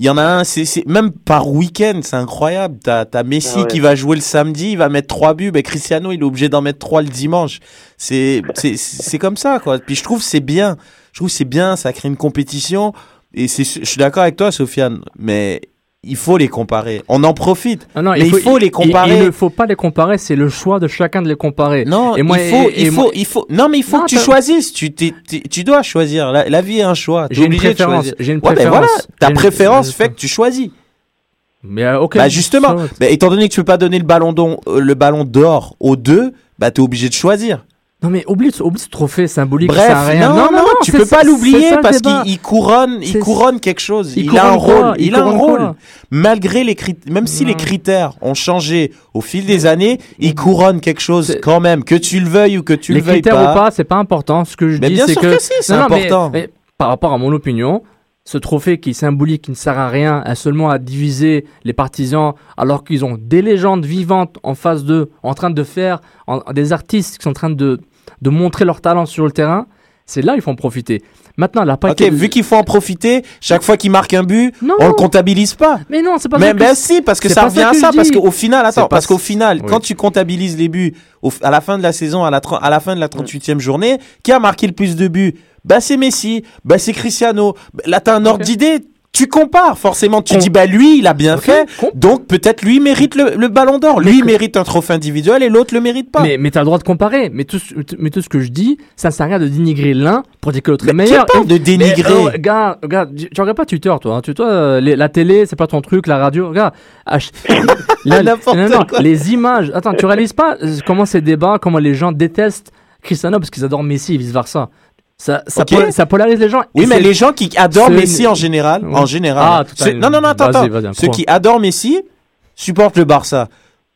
il y en a un. C'est même par week-end, c'est incroyable. T'as t'as Messi Ah ouais. qui va jouer le samedi, il va mettre trois buts. Ben Cristiano, il est obligé d'en mettre trois le dimanche. C'est c'est c'est comme ça, quoi. Puis je trouve c'est bien. Je trouve c'est bien. Ça crée une compétition. Et c'est, je suis d'accord avec toi, Sofiane. Mais il faut les comparer. On en profite. Non, Mais il faut les comparer. Il ne faut pas les comparer, c'est le choix de chacun de les comparer. Non, Et moi, il faut, et- il faut, moi- il faut. Non, mais il faut Non, que tu choisisses. Tu, dois choisir. La, la vie est un choix. T'es J'ai une préférence. J'ai une Ouais, ben préférence. voilà. Ta une- préférence fait que tu choisis. Mais euh, ok. bah justement. Bah, étant donné que tu peux pas donner le ballon d'or, euh, le ballon d'or aux deux, bah t'es obligé de choisir. Non mais oublie, oublie ce trophée symbolique. Bref, ça non, non, tu peux pas l'oublier parce qu'il il couronne, il couronne quelque chose. Il Il, a un quoi? rôle. Il Il, a un rôle. Malgré les critères, même si les critères ont changé au fil des années, il couronne quelque chose quand même, que tu le veuilles ou que tu les le veuilles critères pas. ou pas, c'est pas important. Ce que je Mais dis, c'est que, c'est mais- important. mais par rapport à mon opinion, ce trophée qui est symbolique, qui ne sert à rien, à seulement à diviser les partisans, alors qu'ils ont des légendes vivantes en face d'eux, en train de faire, en- des artistes qui sont en train de, de montrer leur talent sur le terrain, c'est là il faut en profiter. Maintenant, la Ok, paquet- vu qu'il faut en profiter, chaque fois qu'il marque un but, Non. on le comptabilise pas. Mais non, c'est pas Mais ça que ben si, parce que ça revient ça à que ça, je parce qu'au final, attends, parce qu'au ça- final, Oui. quand tu comptabilises les buts au- à la fin de la saison, à la, à la fin de la 38e journée, qui a marqué le plus de buts? Bah c'est Messi, bah c'est Cristiano. Là t'as un ordre Ok. d'idée, tu compares forcément, tu dis bah lui il a bien fait, com- donc peut-être lui mérite le, le ballon d'or, lui que- mérite un trophée individuel et l'autre le mérite pas. Mais, mais t'as le droit de comparer. Mais tout, ce- mais tout ce que je dis, ça ne sert à rien de dénigrer l'un pour dire que l'autre est Mais meilleur. parle de Mais, dénigrer euh, regarde, regarde, tu tu regardes pas Twitter, toi. hein. Tu, toi, euh, les- la télé, c'est pas ton truc, la radio. Regarde. Ah, *laughs* non, non, quoi. les images. Attends, tu réalises pas euh, comment ces débats, comment les gens détestent Cristiano parce qu'ils adorent Messi et vice versa. Ça, ça, Ok. pol- ça polarise les gens. Oui, mais les gens qui adorent Messi en général, en général. Ah, tout à non, non, non, attends, attends. Ceux qui adorent Messi supportent le Barça.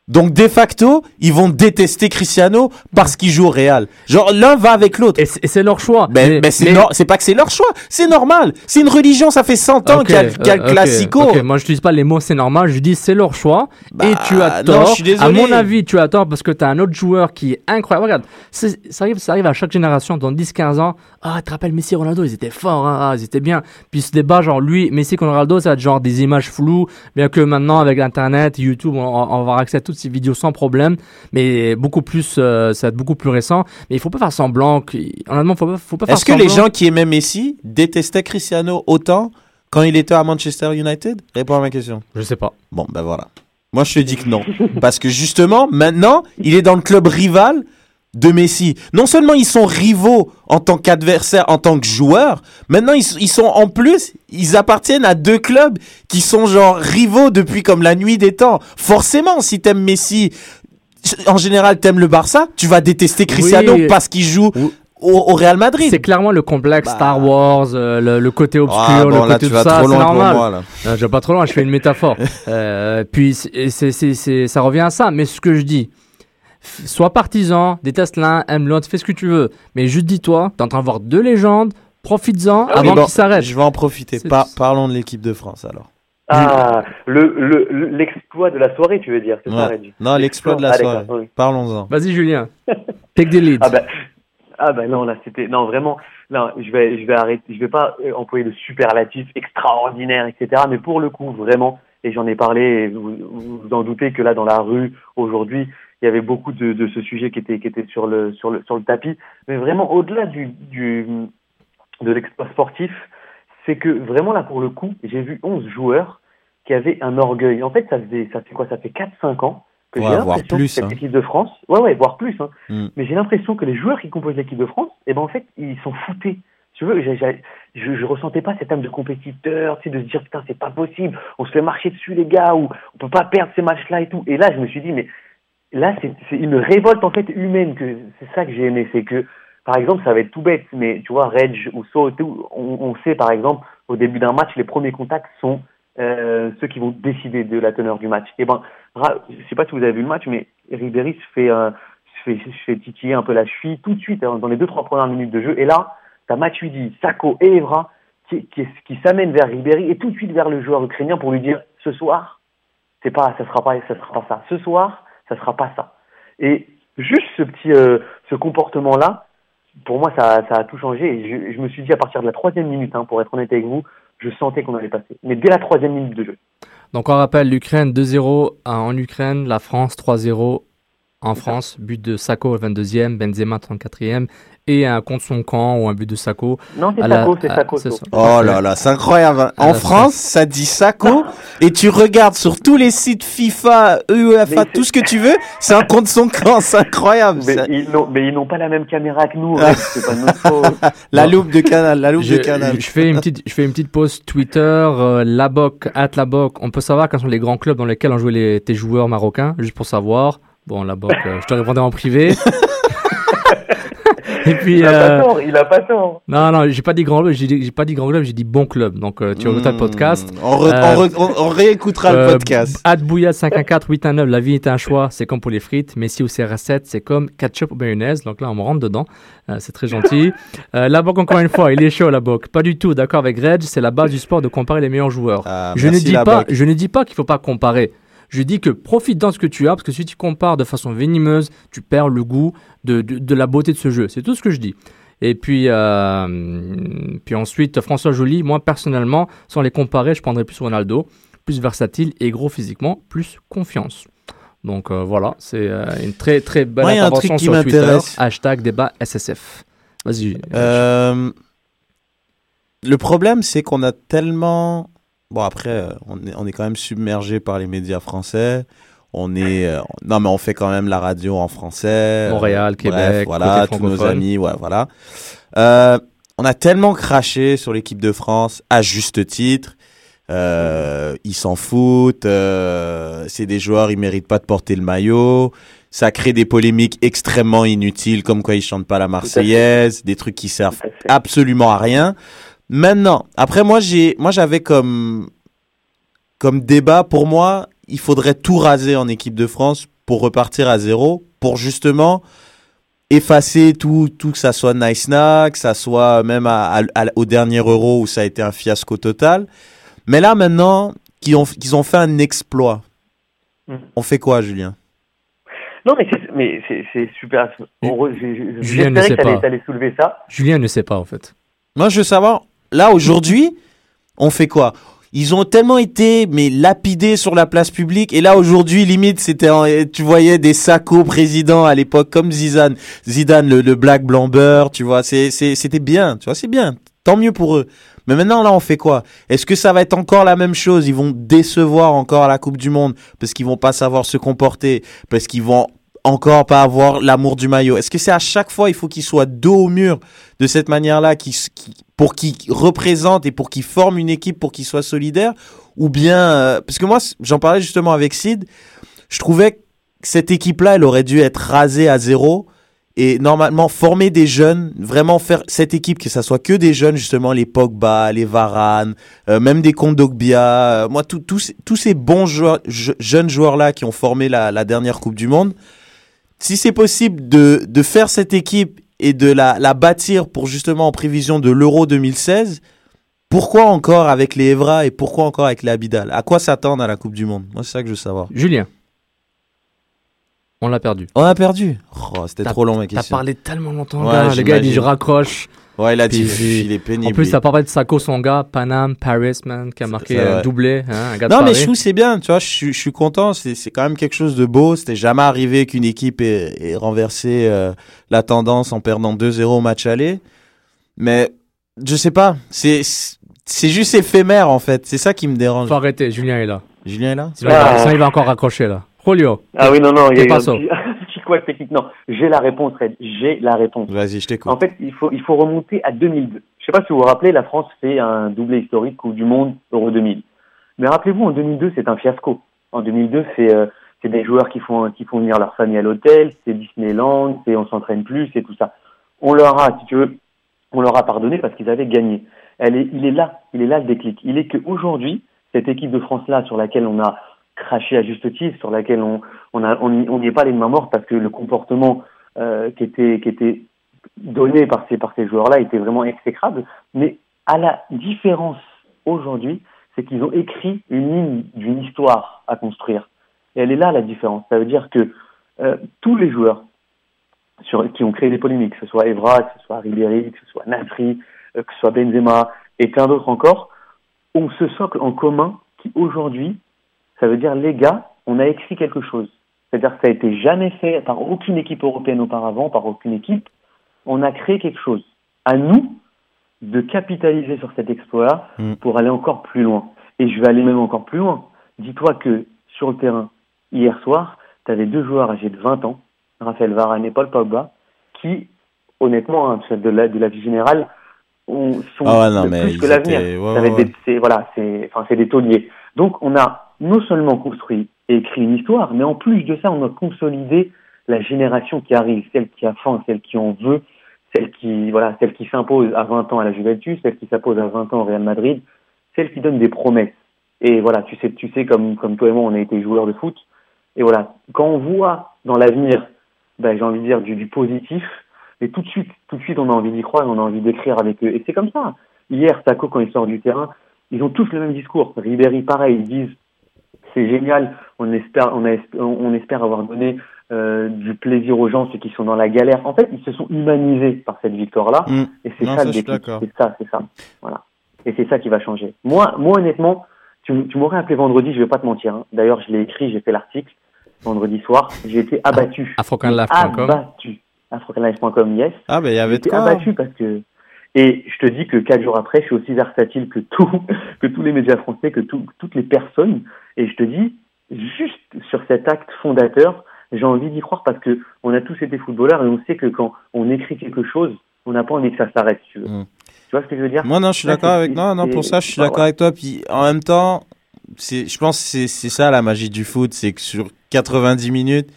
Donc de facto, ils vont détester Cristiano parce qu'il joue au Real. Genre l'un va avec l'autre. Et c'est leur choix. Mais, c'est mais- pas que c'est leur choix, c'est normal. C'est une religion, ça fait 100 ans qu'il y a, qu'il y a le euh, classico. Moi, je n'utilise pas les mots, c'est normal. Je dis c'est leur choix. Bah, et tu as non, tort. je suis désolé. À mon avis, tu as tort parce que tu as un autre joueur qui est incroyable. Regarde, ça arrive, ça arrive à chaque génération. Dans 10-15 ans, ah, tu te rappelles Messi Ronaldo, ils étaient forts, hein, ah, ils étaient bien. Puis ce débat, genre lui, Messi contre Ronaldo, ça être genre des images floues. Bien que maintenant, avec Internet, YouTube, on, on va avoir accès à toutes ces vidéos sans problème. Mais beaucoup plus, euh, ça va être beaucoup plus récent. Mais il faut pas faire semblant. Honnêtement, faut pas, faut pas faire Est-ce que les gens qui aimaient Messi détestaient Cristiano autant quand il était à Manchester United? Réponds à ma question. Je sais pas. Bon, ben voilà. Moi, je te dis que non. Parce que justement, maintenant, il est dans le club rival de Messi. Non seulement ils sont rivaux en tant qu'adversaires, en tant que joueurs, maintenant ils, ils sont en plus, ils appartiennent à deux clubs qui sont genre rivaux depuis comme la nuit des temps. Forcément, si t'aimes Messi, en général t'aimes le Barça, tu vas détester Cristiano Oui. parce qu'il joue Oui. au, au Real Madrid. C'est clairement le complexe Bah. Star Wars, euh, le, le côté obscur, Ah, bon, le là, côté tu tout ça, c'est normal. moi, là. Non, je vais pas trop loin, je fais une métaphore. *laughs* Euh, puis ça revient à ça. Mais ce que je dis, sois partisan, déteste l'un, aime l'autre, fais ce que tu veux. Mais juste dis-toi, t'es en train de voir deux légendes, profites-en Ah avant bon, qu'ils s'arrêtent. Je vais en profiter. Par- parlons de l'équipe de France alors. Ah, le, le, le- l'exploit de la soirée, tu veux dire, ça, Non, l'exploit de la Ah, soirée. oui. Parlons-en. Vas-y Julien, *laughs* take the lead. Ah ben, ah ben non, là c'était non vraiment, non, je vais je vais arrêter, je vais pas euh, employer le superlatif extraordinaire, etc. Mais pour le coup, vraiment, et j'en ai parlé, et vous vous en doutez que là dans la rue aujourd'hui, il y avait beaucoup de, de ce sujet qui était qui était sur le sur le sur le tapis. Mais vraiment au-delà du du de l'exploit sportif, c'est que vraiment là pour le coup, j'ai vu 11 joueurs qui avaient un orgueil. En fait, ça faisait ça fait quoi? Ça fait 4-5 ans que Ouais, j'ai l'impression plus, que cette hein. équipe de France, ouais ouais, voire plus, hein, Mm. mais j'ai l'impression que les joueurs qui composent l'équipe de France, eh ben en fait, ils s'en foutaient. Tu veux, j'ai- j'ai- je, je ressentais pas cette âme de compétiteur, tu sais, de se dire putain c'est pas possible, on se fait marcher dessus les gars, ou on peut pas perdre ces matchs-là et tout. Et là, je me suis dit mais là c'est une révolte en fait humaine que c'est ça que j'ai aimé, c'est que par exemple ça va être tout bête, mais tu vois Reg ou So, et tout, on, on sait par exemple au début d'un match les premiers contacts sont euh, ceux qui vont décider de la teneur du match. Et ben, ra- je sais pas si vous avez vu le match, mais Ribéry se fait, euh, se fait, se fait titiller un peu la cheville tout de suite hein, dans les deux trois premières minutes de jeu. Et là, t'as Matuidi, Sako et Evra qui, qui, qui s'amènent vers Ribéry et tout de suite vers le joueur ukrainien pour lui dire ce soir, c'est pas, ça sera pas, ça sera pas ça. Ce soir, ça sera pas ça. Et juste ce petit, euh, ce comportement-là, pour moi, ça, ça a tout changé. Et je, me suis dit à partir de la troisième minute, hein, pour être honnête avec vous, je sentais qu'on allait passer. Mais dès la troisième minute de jeu. Donc on rappelle l'Ukraine 2-0 en Ukraine, la France 3-0 en France, but de Sako au 22e, Benzema 34e et un contre son camp ou un but de Sako. Non, c'est Sako, c'est ça. Oh là là, c'est incroyable. En France, ça dit Sako et tu regardes sur tous les sites FIFA, UEFA, tout ce que tu veux, c'est un contre son camp, c'est incroyable. Mais ça. ils n'ont, mais ils n'ont pas la même caméra que nous. Ah. C'est pas notre. *laughs* La loupe de canal, la loupe Je, de canal. je fais une petite, je fais une petite pause Twitter, euh, Laboc, at Laboc. On peut savoir quels sont les grands clubs dans lesquels ont joué les, tes joueurs marocains, juste pour savoir. Bon, Laboc, euh, je te répondrai en privé. *laughs* Et puis, Il a euh, pas tort, il a pas tort. non, non, j'ai pas dit grand club, j'ai pas dit grand club, j'ai dit bon club. Donc, euh, tu écouteras le podcast. Hmm. On, re- Euh, on re- on- on réécoutera le Euh, podcast. Ad Bouillade 514 819, la vie est un choix, c'est comme pour les frites. Messi ou CR7, c'est comme ketchup ou mayonnaise. Donc là, on me rentre dedans. Euh, c'est très gentil. *laughs* Euh, la banque, encore une fois, il est chaud, la banque. Pas du tout, d'accord avec Reg, c'est la base du sport de comparer les meilleurs joueurs. Ah, je, ne dis la pas, Boc. je ne dis pas qu'il faut pas comparer. Je dis que profite dans ce que tu as, parce que si tu compares de façon venimeuse, tu perds le goût de, de, de la beauté de ce jeu. C'est tout ce que je dis. Et puis, euh, puis ensuite, François Joly, moi personnellement, sans les comparer, je prendrais plus Ronaldo, plus versatile et gros physiquement, plus confiance. Donc euh, voilà, c'est euh, une très très belle un intervention sur Twitter. Hashtag débat SSF. Vas-y. Euh, le problème, c'est qu'on a tellement. Bon, après, euh, on est, on est quand même submergé par les médias français. On est. euh, Non, mais on fait quand même la radio en français. Montréal, Euh, Québec, voilà, côté tous nos amis, ouais, voilà. Euh, on a tellement craché sur l'équipe de France, à juste titre. Euh, ils s'en foutent. euh, c'est des joueurs, ils méritent pas de porter le maillot. Ça crée des polémiques extrêmement inutiles, comme quoi ils chantent pas la Marseillaise, des trucs qui servent absolument à rien. Maintenant, après moi j'ai, moi j'avais comme, comme débat pour moi, il faudrait tout raser en équipe de France pour repartir à zéro, pour justement effacer tout, tout que ça soit Nice que ça soit même à- à- au dernier euro où ça a été un fiasco total. Mais là, maintenant, qu'ils ont, qu'ils ont fait un exploit, Mm. on fait quoi, Julien? Non, mais c'est, mais c'est, c'est super. heureux. J'ai- j'ai- Julien ne sait pas. t'allais soulever ça. Julien ne sait pas en fait. Moi, je veux savoir, là, aujourd'hui, on fait quoi? Ils ont tellement été, mais lapidés sur la place publique. Et là, aujourd'hui, limite, c'était, tu voyais des sacos présidents à l'époque, comme Zidane. Zidane, le, le black blamber, tu vois, c'est, c'était bien, tu vois, c'est bien. Tant mieux pour eux. Mais maintenant, là, on fait quoi? Est-ce que ça va être encore la même chose? Ils vont décevoir encore la Coupe du Monde parce qu'ils vont pas savoir se comporter, parce qu'ils vont encore pas avoir l'amour du maillot. Est-ce que c'est à chaque fois il faut qu'ils soient dos au mur de cette manière-là, qui, qui- pour qu'ils représentent et pour qu'ils forment une équipe, pour qu'ils soient solidaires, ou bien euh, parce que moi j'en parlais justement avec Sid, je trouvais que cette équipe-là, elle aurait dû être rasée à zéro et normalement former des jeunes, vraiment faire cette équipe que ça soit que des jeunes justement, les Pogba, les Varane, euh, même des Kondogbia, euh, moi tous ces- bons joueurs, je- jeunes joueurs là qui ont formé la, la dernière Coupe du Monde, si c'est possible de, de faire cette équipe et de la, la bâtir pour justement en prévision de l'Euro 2016, pourquoi encore avec les Evra et pourquoi encore avec les Abidal? À quoi s'attendre à la Coupe du Monde? Moi, c'est ça que je veux savoir. Julien, on l'a perdu. On a perdu? Oh, c'était T'as- trop long, ma T'as question. parlé tellement longtemps, Ouais, gars. Le gars, dit je raccroche. Ouais, il a dit, Puis- il est pénible. En plus, t'as parlé de Sako, son gars, Panam, Paris, man, qui a marqué un vrai. doublé. Hein, un gars de Non, mais je trouve c'est bien, tu vois, je suis, je suis content, c'est c'est quand même quelque chose de beau. C'était jamais arrivé qu'une équipe ait, ait renversé euh, la tendance en perdant 2-0 au match aller. Mais je sais pas, c'est c'est juste éphémère en fait, c'est ça qui me dérange. Faut arrêter, Julien est là. Julien est là? Sinon, il va- Ah. sinon, il va encore raccrocher là. Julio, Ah oui, non, non, il y a eu un passo? petit, *laughs* couac technique? Non, j'ai la réponse, Red. J'ai la réponse. Vas-y, je t'écoute. En fait, il faut, il faut remonter à 2002. Je sais pas si vous vous rappelez, la France fait un doublé historique Coupe du Monde Euro 2000. Mais rappelez-vous, en 2002, c'est un fiasco. En 2002, c'est euh, c'est des joueurs qui font, qui font venir leur famille à l'hôtel, c'est Disneyland, c'est on s'entraîne plus, c'est tout ça. On leur a, si tu veux, on leur a pardonné parce qu'ils avaient gagné. Elle est, il est là, il est là le déclic. Il est qu'aujourd'hui, cette équipe de France-là, sur laquelle on a craché à juste titre, sur laquelle on on n'y est pas les mains mortes parce que le comportement euh, qui était qui était donné par ces par ces joueurs-là était vraiment exécrable. Mais à la différence aujourd'hui, c'est qu'ils ont écrit une ligne d'une histoire à construire. Et elle est là la différence. Ça veut dire que euh, tous les joueurs qui ont créé des polémiques, que ce soit Evra, que ce soit Ribéry, que ce soit Nasri, euh, que ce soit Benzema et plein d'autres encore, ont ce socle en commun qui aujourd'hui, ça veut dire les gars, on a écrit quelque chose. C'est-à-dire que ça a été jamais fait par aucune équipe européenne auparavant, par aucune équipe. On a créé quelque chose. À nous de capitaliser sur cet exploit Mm. pour aller encore plus loin. Et je vais aller même encore plus loin. Dis-toi que sur le terrain, hier soir, tu avais deux joueurs âgés de 20 ans, Raphaël Varane et Paul Pogba, qui, honnêtement, hein, de la, de la vie générale, ont, sont Ah ouais, non, plus que l'avenir. étaient- ouais, ouais, voilà, c'est des tauliers. Donc on a non seulement construit et écrit une histoire, mais en plus de ça, on a consolidé la génération qui arrive, celle qui a faim, celle qui en veut, celle qui voilà, celle qui s'impose à 20 ans à la Juventus, celle qui s'impose à 20 ans au Real Madrid, celle qui donne des promesses. Et voilà, tu sais, tu sais comme comme toi et moi, on a été joueurs de foot. Et voilà, quand on voit dans l'avenir, ben, j'ai envie de dire du, positif, et tout de suite, tout de suite, on a envie d'y croire, on a envie d'écrire avec eux. Et c'est comme ça. Hier, Taco, quand il sort du terrain, ils ont tous le même discours. Ribéry, pareil, ils disent c'est génial, on espère, on, a- on espère avoir donné euh, du plaisir aux gens, ceux qui sont dans la galère. En fait, ils se sont humanisés par cette victoire-là, Mm. et c'est ça ça. C'est ça, c'est ça. Voilà. Et c'est ça qui va changer. Moi, moi honnêtement, tu, tu m'aurais appelé vendredi, je vais pas te mentir. hein. D'ailleurs, je l'ai écrit, j'ai fait l'article vendredi soir. J'ai été abattu. afrocanlife.com. Abattu. Afrocanlife.com, yes. Ah, ben il y avait de quoi. abattu parce que et je te dis que quatre jours après, je suis aussi versatile que tout, *laughs* que tous les médias français, que tout- toutes les personnes. Et je te dis, juste sur cet acte fondateur, j'ai envie d'y croire parce que on a tous été footballeurs et on sait que quand on écrit quelque chose, on n'a pas envie que ça s'arrête. Tu, veux. Mm. tu vois ce que je veux dire? Moi, non, je suis d'accord avec. Non, non, pour ça, je suis d'accord avec toi. Puis en même temps, c'est, je pense que c'est ça la magie du foot, c'est que sur 90 minutes,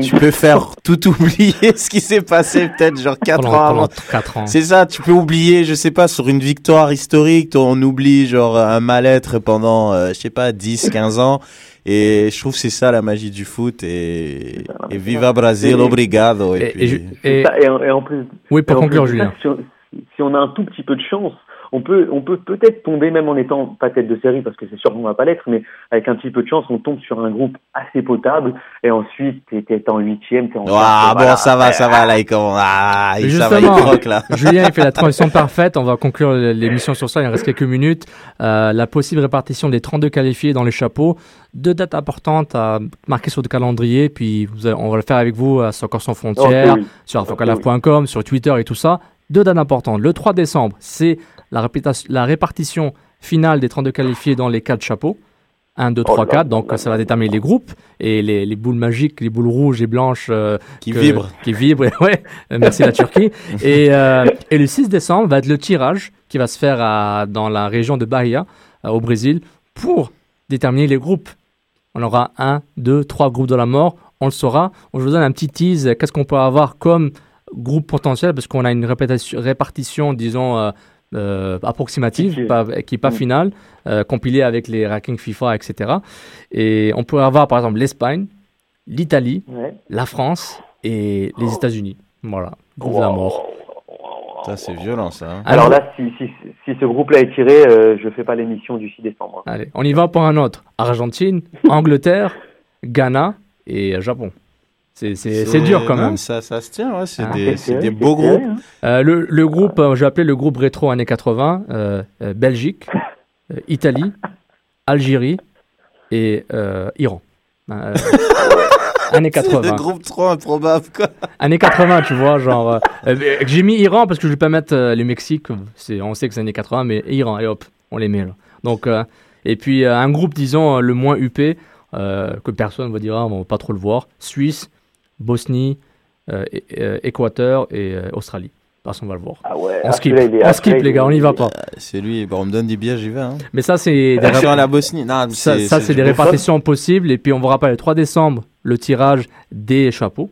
tu peux faire tout *laughs* oublier ce qui s'est passé peut-être genre 4 Pendant- ans avant. pendant quatre ans. C'est ça, tu peux oublier, je sais pas, sur une victoire historique, toi, on oublie genre un mal-être pendant, euh, je sais pas, 10, 15 ans. Et je trouve que c'est ça la magie du foot. Et, viva Brasil, obrigado. Et, Et- puis- et je- C'est et- ça, et, en- et en plus, oui, pour et en conclure, plus de ça, Julien. Si on, si on a un tout petit peu de chance, on peut on peut peut-être tomber même en étant pas tête de série parce que c'est sûr qu'on va pas l'être, mais avec un petit peu de chance, on tombe sur un groupe assez potable et ensuite t'es en huitième, t'es en Ah bon, voilà. ça va, ça va, *laughs* là, il commence. Ah, il, ça va, il Justement, croque, là. *laughs* Julien il fait la *laughs* transition parfaite. On va conclure l'émission sur ça. Il reste quelques minutes. Euh, la possible répartition des 32 qualifiés dans les chapeaux. Deux dates importantes à marquer sur le calendrier. Puis vous allez- on va le faire avec vous à Soccer Sans Frontières, oui. sur Ok, afocalaf.com, sur Twitter et tout ça. Deux dates importantes. Le 3 décembre, c'est la, répartition finale des 32 qualifiés dans les quatre chapeaux. 1, 2, 3, là 4. là Donc là ça va déterminer les groupes et les, les boules magiques, les boules rouges et blanches euh, Qui que- vibre. Qui vibre, *laughs* ouais. Merci la Turquie. *laughs* Et, euh, et le 6 décembre va être le tirage qui va se faire à- dans la région de Bahia, euh, au Brésil, pour déterminer les groupes. On aura un, deux, trois groupes de la mort. On le saura. Je vous donne un petit tease. Qu'est-ce qu'on peut avoir comme groupe potentiel? Parce qu'on a une répartition, disons, euh, approximative, pas, qui n'est pas Mm. finale, euh, compilée avec les rankings FIFA, etc. Et on peut avoir, par exemple, l'Espagne, l'Italie, Ouais. la France et les États-Unis. Voilà, groupe de la mort. Ça, c'est violent, ça. hein. Alors là, si, si, si ce groupe-là est tiré, euh, je fais pas l'émission du 6 décembre. hein. Allez, on y va pour un autre. Argentine, Angleterre, Ghana et euh, Japon. C'est- C'est c'est dur quand même. Ça, ça se tient, ouais. C'est Ah. des, C'est c'est des c'est beaux groupes. hein. Euh, le, le groupe, euh, j'ai appelé le groupe rétro années 80, euh, euh, Belgique, euh, Italie, *laughs* Algérie et euh, Iran. Euh, *laughs* années C'est 80. des groupes trop improbables, quoi. Années 80, tu vois, genre. j'ai mis Iran parce que je vais pas mettre euh, le Mexique. C'est, on sait que c'est années 80, mais Iran, et hop, on les met là. Donc, euh, et puis euh, un groupe, disons, le moins UP, euh, que personne va dire, ah, on va pas trop le voir. Suisse, Bosnie, euh, Équateur et euh, Australie. Parce qu'on va le voir. Ah ouais, On ah, skip, on ah, skip les gars, on est- y va pas. C'est lui, bon, on me donne des billets, j'y vais. Hein. Mais ça, c'est des, rép- la Bosnie. Non, ça, c'est- ça, c'est des répartitions possibles. Et puis, on vous rappelle le 3 décembre, le tirage des chapeaux,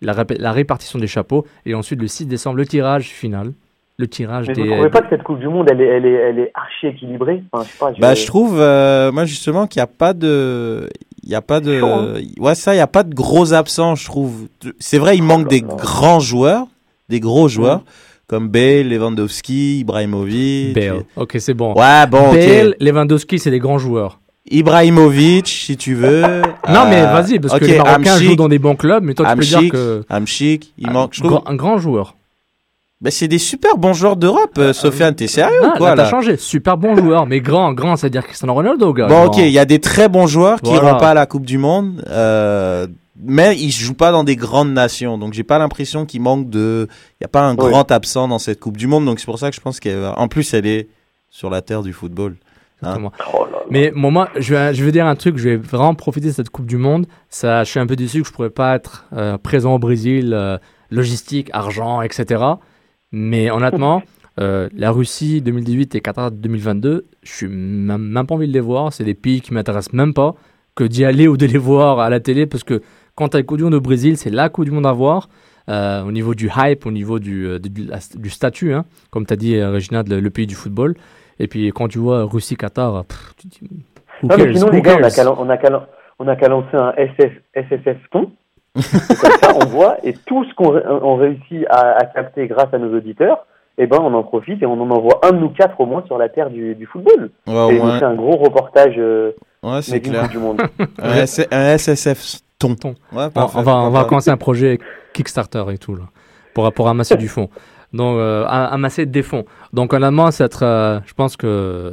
la, rép- la répartition des chapeaux. Et ensuite, le 6 décembre, le tirage final. Le tirage Mais des. vous trouvez pas que cette Coupe du Monde, elle est, elle est, elle est archi équilibrée? Enfin, je sais pas, Bah, je trouve, euh, moi, justement, qu'il n'y a pas de. Il y a pas de. chaud, hein. Ouais, ça, il n'y a pas de gros absents, je trouve. C'est vrai, il Oh manque là des là. grands joueurs, des gros joueurs, comme Bale, Lewandowski, Ibrahimovic. Bale. Ok, c'est bon. Ouais, bon, Bale. Lewandowski, c'est des grands joueurs. Ibrahimovic, si tu veux. Non, mais Euh, vas-y, parce ok, que les Marocains Hamsik, jouent dans des bons clubs, mais toi, tu peux dire que. Hamsik, il un, manque. Je trouve. un grand joueur. Bah, c'est des super bons joueurs d'Europe, euh, Sofiane, t'es sérieux Ah, ou quoi, là, t'as là changé. Super bon *laughs* joueur, mais grand, grand, c'est-à-dire Cristiano Ronaldo, gars. Bon, Grand. ok, il y a des très bons joueurs qui Voilà. n'iront pas à la Coupe du Monde, euh, mais ils jouent pas dans des grandes nations. Donc, j'ai pas l'impression qu'il manque de. Il y a pas un grand absent dans cette Coupe du Monde. Donc, c'est pour ça que je pense qu'elle va- En plus, elle est sur la terre du football. Exactement. Oh là là. Mais bon, moi, je vais, je vais dire un truc, je vais vraiment profiter de cette Coupe du Monde. Ça, je suis un peu déçu que je pourrais pas être euh, présent au Brésil, euh, logistique, argent, etc. Mais honnêtement, euh, la Russie 2018 et Qatar 2022, je suis même, même pas envie de les voir. C'est des pays qui m'intéressent même pas que d'y aller ou de les voir à la télé parce que quand tu as la Coupe du Monde au Brésil, c'est la Coupe du Monde à voir. euh, au niveau du hype, au niveau du, euh, du, statut, hein, comme tu as dit, euh, Régina, le, le pays du football. Et puis quand tu vois Russie-Qatar, tu dis, who Non, mais cares, sinon, who les gars, on a qu'à on a on a lancer un SF, SSF ton. Et comme ça, on voit, et tout ce qu'on ré- on réussit à, à capter grâce à nos auditeurs, eh ben, on en profite et on en envoie un de nous quatre au moins sur la terre du, du football. Ouais, et on moins. fait un gros reportage euh, Ouais, c'est clair. Du Monde. *laughs* Un, S- un SSF ton. Ton. Ouais, On, parfait, on va, on va commencer un projet Kickstarter et tout, là, pour, pour ramasser du fond. Donc, euh, amasser des fonds. Donc, honnêtement, ça va être, euh, je pense que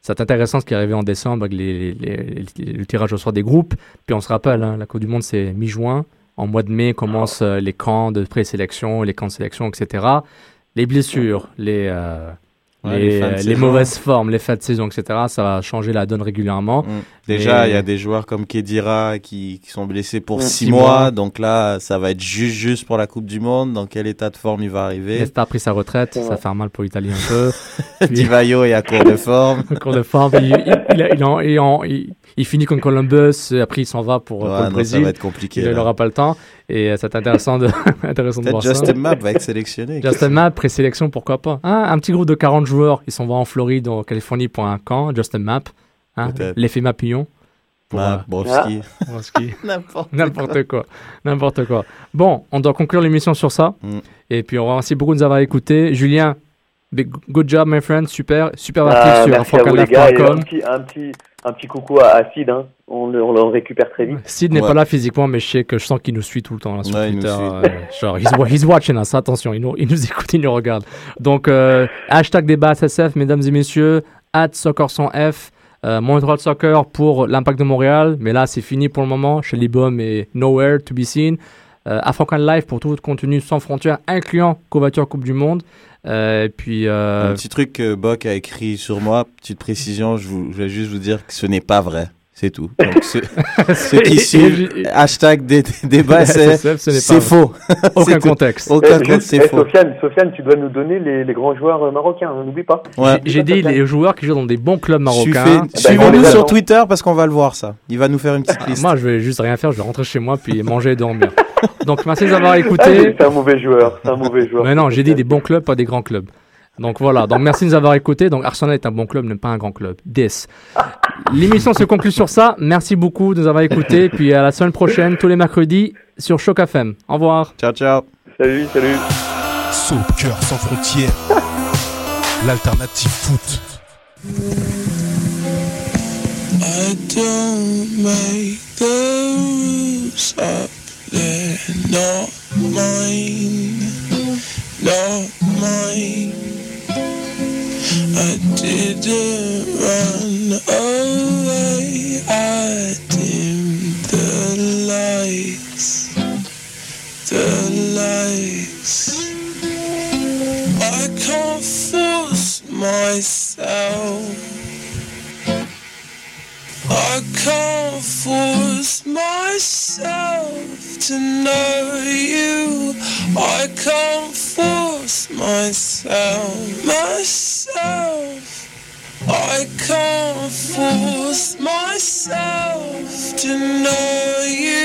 c'est intéressant ce qui est arrivé en décembre avec les, les- les- le tirage au sort des groupes. Puis, on se rappelle, hein, la Coupe du Monde, c'est mi-juin. En mois de mai commencent euh, les camps de présélection, les camps de sélection, etc. Les blessures, les, euh, Ouais, les, mauvaises formes, les fins de saison, etc. Ça va changer la donne régulièrement. Mm. Déjà, il y a des joueurs comme Kedira qui, qui sont blessés pour Mm. six Six mois. mois. Donc là, ça va être juste, juste pour la Coupe du Monde. Dans quel état de forme il va arriver? Nesta a pris sa retraite, Ouais. ça fait mal pour l'Italie un peu. *laughs* Puis- Divayo est à court de forme. *laughs* Cours de forme. Il, il, il, a- il, en- il, en- il- finit contre Columbus, et après il s'en va pour, pour Ouais, le non, ça Brésil. va être compliqué. il n'aura pas le temps. Et euh, c'est intéressant de, *laughs* intéressant de voir ça. Justin Map va être sélectionné. *laughs* Justin Map, présélection, pourquoi pas. Hein, un petit groupe de 40 joueurs qui s'en vont en Floride, en Californie pour un camp. Justin Map. Hein. L'effet Mapillon. pour, Ah, *laughs* euh. N'importe quoi. N'importe quoi. Bon, on doit conclure l'émission sur ça. Mm. Et puis, on remercie beaucoup de nous avoir écoutés. Julien, big- good job, my friend. Super, super Ah, actif sur merci à vous les gars et un petit, un petit, un petit coucou à, à Sid, hein. on, le, on le récupère très vite. Sid n'est Ouais. pas là physiquement, mais je sais que je sens qu'il nous suit tout le temps là, sur Ouais, il nous Twitter. suit. euh, genre, he's, he's watching us, attention, il nous, il nous *laughs* écoute, il nous regarde. Donc, euh, hashtag débat SSF, mesdames et messieurs, at soccer sans F, euh, Montreal Soccer pour l'impact de Montréal, mais là c'est fini pour le moment, chez Libom et Nowhere to be seen. Euh, African Live pour tout votre contenu sans frontières, incluant Covoiture Coupe du Monde. Euh, puis, euh, Un petit truc que Bock a écrit sur moi, petite précision, je, vous- je voulais juste vous dire que ce n'est pas vrai. C'est tout. Donc, ce- *laughs* ceux qui et- hashtag dé- débat, *laughs* c'est ce n'est pas c'est vrai. faux. aucun contexte. Aucun Eh, compte, juste, c'est eh, faux. Sofiane, Sofiane, tu dois nous donner les, les grands joueurs euh, marocains, hein, n'oublie pas. Ouais. J'ai dit les joueurs qui jouent dans des bons clubs marocains. Suivez-nous les sur attend. Twitter parce qu'on va le voir ça. Il va nous faire une petite liste. Moi, je vais juste rien faire, je vais rentrer chez moi puis manger et dormir. Donc, merci de nous avoir Ah, écoutés. c'est un mauvais joueur, c'est un mauvais *laughs* joueur. Mais non, j'ai dit des bons clubs, pas des grands clubs. Donc voilà, donc merci de nous avoir écoutés. Donc Arsenal est un bon club, mais pas un grand club. 10. L'émission se conclut sur ça. Merci beaucoup de nous avoir écoutés. Puis à la semaine prochaine, tous les mercredis, sur Choc FM. Au revoir. Ciao, ciao. Salut, salut. Soccer sans frontières. L'alternative foot. I don't make the rules up, they're not mine, not mine. I didn't run away, I dimmed the lights, the lights. I can't force myself. I can't force myself to know you. I can't force myself, myself. I can't force myself to know you.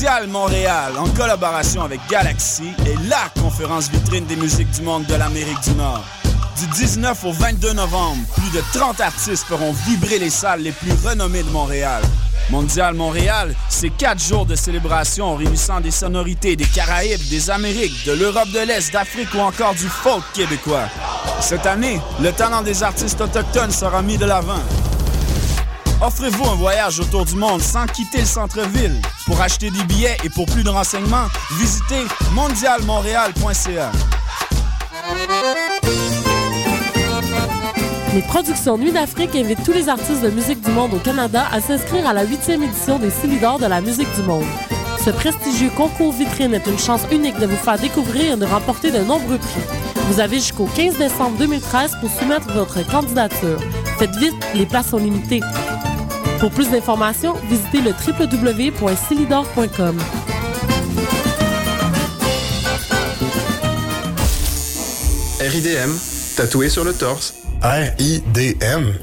Mondial Montréal, en collaboration avec Galaxy, est la conférence vitrine des musiques du monde de l'Amérique du Nord. Du 19 au 22 novembre, plus de 30 artistes feront vibrer les salles les plus renommées de Montréal. Mondial Montréal, c'est quatre jours de célébration réunissant des sonorités des Caraïbes, des Amériques, de l'Europe de l'Est, d'Afrique ou encore du folk québécois. Cette année, le talent des artistes autochtones sera mis de l'avant. Offrez-vous un voyage autour du monde sans quitter le centre-ville. Pour acheter des billets et pour plus de renseignements, visitez mondialmontréal.ca. Les productions Nuit d'Afrique invitent tous les artistes de musique du monde au Canada à s'inscrire à la huitième édition des Silidor de la musique du monde. Ce prestigieux concours vitrine est une chance unique de vous faire découvrir et de remporter de nombreux prix. Vous avez jusqu'au 15 décembre 2013 pour soumettre votre candidature. Faites vite, les places sont limitées. Pour plus d'informations, visitez le www.silidor.com. RIDM, tatoué sur le torse. R-I-D-M.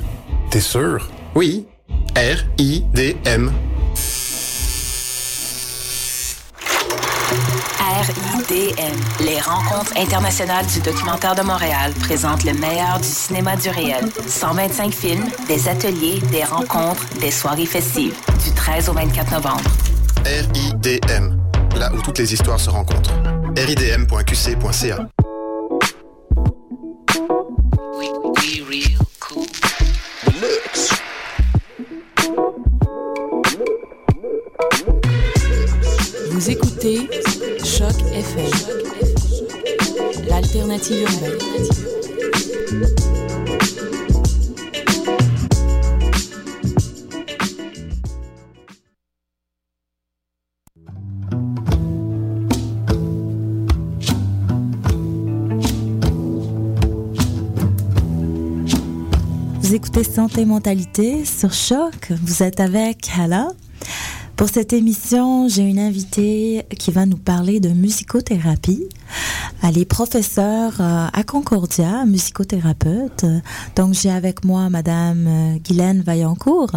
T'es sûr? Oui, R-I-D-M. RIDM, les rencontres internationales du documentaire de Montréal présentent le meilleur du cinéma du réel. 125 films, des ateliers, des rencontres, des soirées festives, du 13 au 24 novembre. RIDM, là où toutes les histoires se rencontrent. ridm.qc.ca. Vous écoutez L'alternative urbaine. Vous écoutez Santé Mentalité sur Choc. Vous êtes avec Hala. Pour cette émission, j'ai une invitée qui va nous parler de musicothérapie. Elle est professeure euh, à Concordia, musicothérapeute. Donc, j'ai avec moi Madame euh, Guylaine Vaillancourt.